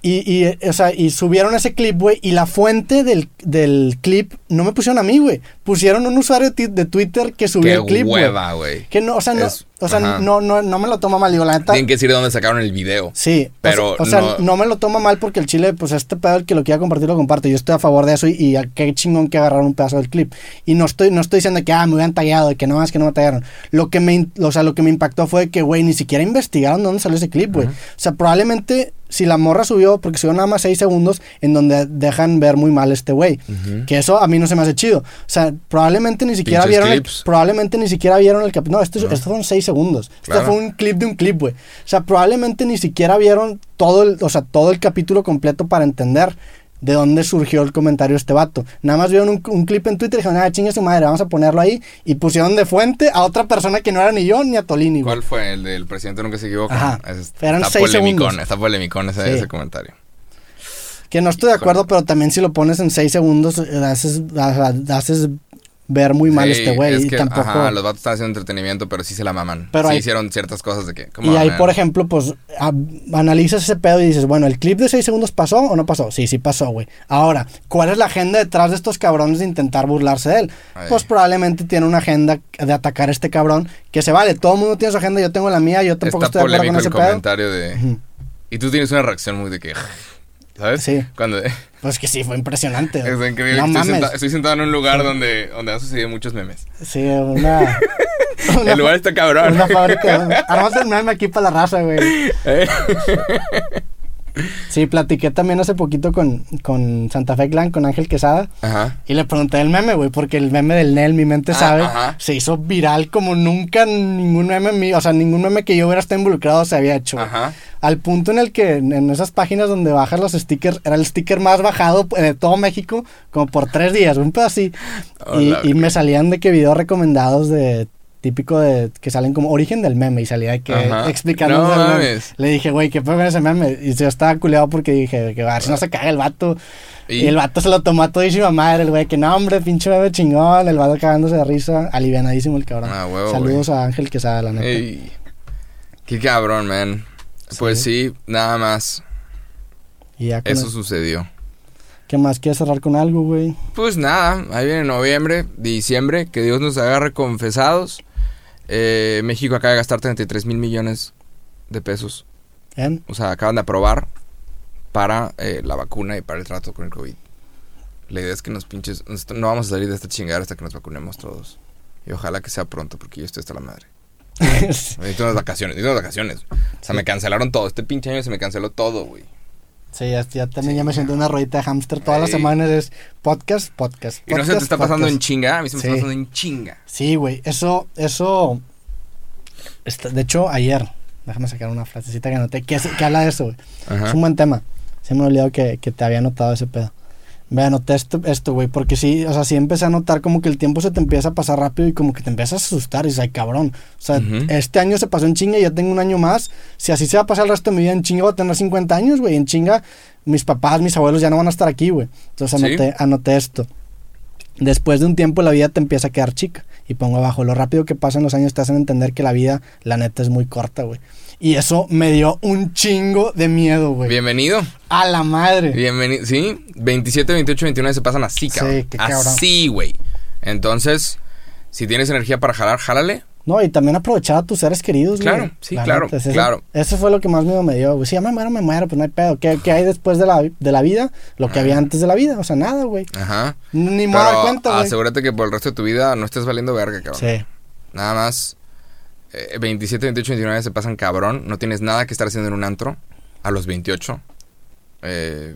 Y, y, o sea, y subieron ese clip, güey, y la fuente del, del clip no me pusieron a mí, güey. Pusieron un usuario de Twitter que subió Qué el clip, güey. hueva, güey. Que no, o sea, no, Es- o sea no, no, no me lo toma mal, digo, la neta. Tienen que decir de dónde sacaron el video. Sí, Pero o sea, o sea, no- no... me lo toma mal porque el chile, pues este pedo, el que lo quiera compartir, lo comparte. Yo estoy a favor de eso y, y a- qué chingón que agarraron un pedazo del clip. Y no estoy, no estoy diciendo que, ah, me hubieran tallado, de que no más que no me tallaron. Lo que me, o sea, lo que me impactó fue que, güey, ni siquiera investigaron de dónde salió ese clip, güey. O sea, probablemente si la morra subió, porque subió nada más 6 segundos en donde dejan ver muy mal a este güey. Ujú. Que eso a mí no se me hace chido. O sea, probablemente ni siquiera Pinches vieron el, clips. probablemente ni siquiera vieron el capítulo. No, esto, No. estos fueron 6 segundos. Claro. Esto fue un clip de un clip, güey. O sea, probablemente ni siquiera vieron todo el, o sea, todo el capítulo completo para entender de dónde surgió el comentario de este vato. Nada más vieron un, un clip en Twitter y dijeron, ah, chingue su madre, vamos a ponerlo ahí. Y pusieron de fuente a otra persona que no era ni yo ni a Tolini. ¿Cuál fue? El del presidente nunca se equivoca. Ajá. Es- Eran está seis polemicón, segundos. está polemicón ese, Sí. ese comentario. Que no estoy de acuerdo, pero también si lo pones en 6 segundos, eh, haces, haces ver muy mal Sí, este güey. es Y tampoco... ajá, los vatos están haciendo entretenimiento, pero sí se la maman. Pero sí hay- hicieron ciertas cosas de que... Y on, ahí, man. por ejemplo, pues a- analizas ese pedo y dices, bueno, ¿el clip de 6 segundos pasó o no pasó? Sí, sí pasó, güey. Ahora, ¿cuál es la agenda detrás de estos cabrones de intentar burlarse de él? Ay. Pues probablemente tiene una agenda de atacar a este cabrón que se vale. Todo el mundo tiene su agenda, yo tengo la mía, yo tampoco Está estoy de acuerdo con ese el pedo. comentario de... Y tú tienes una reacción muy de que... ¿Sabes? Sí. Cuando... Pues que sí, fue impresionante. Es increíble. No estoy, mames. senta- estoy sentado en un lugar donde, donde han sucedido muchos memes. Sí, una... una El lugar está cabrón. una fábrica. El meme aquí para la raza, güey. Eh. Sí, platiqué también hace poquito con, con Santa Fe Clan, con Ángel Quesada. Ajá. Y le pregunté el meme, güey, porque el meme del Nel, mi mente Ah, sabe, ajá. se hizo viral como nunca ningún meme mío, o sea, ningún meme que yo hubiera estado involucrado se había hecho. Ajá. Al punto en el que en, esas páginas donde bajas los stickers, era el sticker más bajado de todo México, como por tres días, un pedo así. y, Hola, y me salían de que videos recomendados de típico de que salen como origen del meme y salía de que Ajá. explicando No el meme. mames. Le dije, güey, ¿qué pedo con ese meme? Y yo estaba culeado porque dije, que a ver si no se caga el vato. ¿Y? Y, el vato se lo tomó a todísima madre, el güey, que no, hombre, pinche bebé chingón, el vato cagándose de risa, alivianadísimo el cabrón. Ah, huevo, Saludos a Ángel Quesada, la neta. Ey. Qué cabrón, man. Pues sí, nada más. Y ya Eso el- sucedió. ¿Qué más? ¿Quieres cerrar con algo, güey? Pues nada, ahí viene noviembre, diciembre, que Dios nos agarre confesados. Eh, México acaba de gastar 33 mil millones de pesos. ¿En? O sea, acaban de aprobar para eh, la vacuna y para el trato con el COVID. La idea es que nos pinches... No vamos a salir de esta chingada hasta que nos vacunemos todos. Y ojalá que sea pronto, porque yo estoy hasta la madre. Necesito unas vacaciones, necesito unas vacaciones. O sea, Sí. me cancelaron todo. Este pinche año se me canceló todo, güey. Sí, ya, ya también ya me siento una ruedita de hámster. Todas las semanas es podcast, podcast, Y no se te podcast, está pasando en podcast. chinga, a mí se me está pasando en chinga. Sí, güey, eso, eso... está- de hecho, ayer, déjame sacar una frasecita que anoté, que, habla de eso, güey. Es un buen tema. Se me olvidó que, que te había notado ese pedo. Me anoté esto, esto, güey, porque sí, o sea, sí empecé a notar como que el tiempo se te empieza a pasar rápido y como que te empiezas a asustar y dices, ay, cabrón. O sea, este año se pasó en chinga y ya tengo un año más. Si así se va a pasar el resto de mi vida en chinga, voy a tener 50 años, güey. En chinga, mis papás, mis abuelos ya no van a estar aquí, güey. Entonces Sí. anoté, anoté esto. Después de un tiempo la vida te empieza a quedar chica. Y pongo abajo, lo rápido que pasan los años te hacen entender que la vida, la neta, es muy corta, güey. Y eso me dio un chingo de miedo, güey. Bienvenido. A la madre. Bienvenido. Sí, 27, 28, 29 se pasan así, Sí, cabrón. qué cabrón. Así, güey. Entonces, si tienes energía para jalar, jálale. No, y también aprovechar a tus seres queridos, güey. Claro, sí, La claro, neta, es eso. claro. Eso fue lo que más miedo me dio, güey. Si ya me muero, me muero, pues no hay pedo. ¿Qué, qué hay después de la, de la vida? Lo que había antes de la vida. O sea, nada, güey. Ajá. Ni me dar cuenta, güey. asegúrate que por el resto de tu vida no estés valiendo verga, cabrón. Sí. Nada más. Eh, 27, 28, 29 se pasan cabrón. No tienes nada que estar haciendo en un antro a los 28. Eh,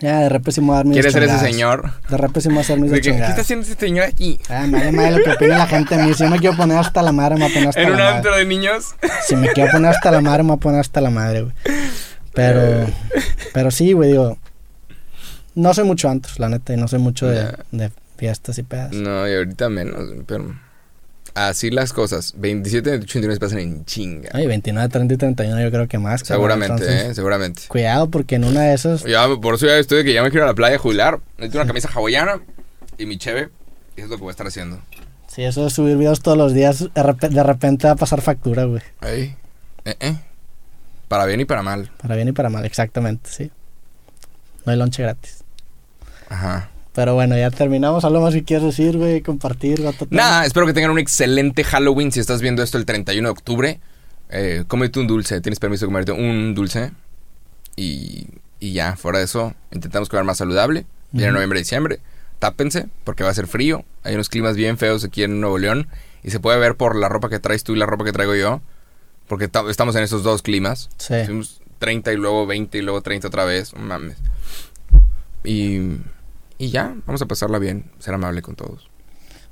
Ya, de repente sí me a dar mis ¿Quieres ser ese señor? De repente sí me voy a hacer mis De que, ¿Qué está haciendo ese señor aquí? Ah, vale madre lo que opine la gente de mí. Si yo me quiero poner hasta la madre, me voy a poner hasta ¿En la un madre. antro de niños? Si me quiero poner hasta la madre, me voy a poner hasta la madre, güey. Pero, pero sí, güey, digo. No soy mucho antros, la neta, y no soy mucho de, de fiestas y pedas. No, y ahorita menos, pero... Así las cosas. 27, 28, 29 se pasan en chinga. Ay, 29, 30 y 31 yo creo que más. Seguramente, Entonces, eh, seguramente. Cuidado, porque en una de esas... Ya, por eso ya estoy de que ya me quiero a la playa a jubilar. Necesito una camisa hawaiana y mi cheve. Y eso es lo que voy a estar haciendo. Si eso de subir videos todos los días, de repente va a pasar factura, güey. Ahí. Eh, eh. Para bien y para mal. Para bien y para mal, exactamente, sí. No hay lonche gratis. Ajá. Pero bueno, ya terminamos. ¿Algo más que quieres decir, güey? Compartir. Nada, espero que tengan un excelente Halloween. Si estás viendo esto el 31 de octubre, eh, cómete un dulce. Tienes permiso de comerte un dulce. Y, y ya, fuera de eso, intentamos comer más saludable. Viene Ujú. noviembre, diciembre. Tápense, porque va a ser frío. Hay unos climas bien feos aquí en Nuevo León. Y se puede ver por la ropa que traes tú y la ropa que traigo yo. Porque ta- estamos en esos dos climas. Sí. Fuimos 30 y luego 20 y luego 30 otra vez. Mames. Y, y ya, vamos a pasarla bien. Ser amable con todos.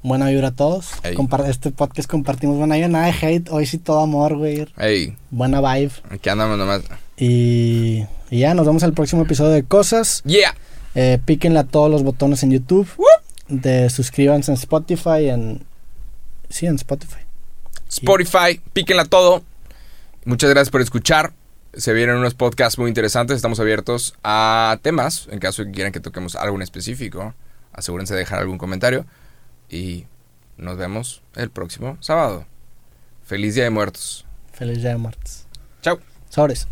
Buena vibra a todos. Ey. Compar- este podcast compartimos buena vibra, nada de hate. Hoy sí todo amor, güey. Hey, Buena vibe. aquí andamos nomás. Y, y ya, nos vemos al próximo episodio de Cosas. Yeah. Eh, píquenle a todos los botones en YouTube. De suscríbanse en Spotify. En, sí, en Spotify. Spotify, píquenla todo. Muchas gracias por escuchar. Se vienen unos podcasts muy interesantes. Estamos abiertos a temas. En caso de que quieran que toquemos algo en específico, asegúrense de dejar algún comentario. Y nos vemos el próximo sábado. Feliz Día de Muertos. Feliz Día de Muertos. Chao. Sobres.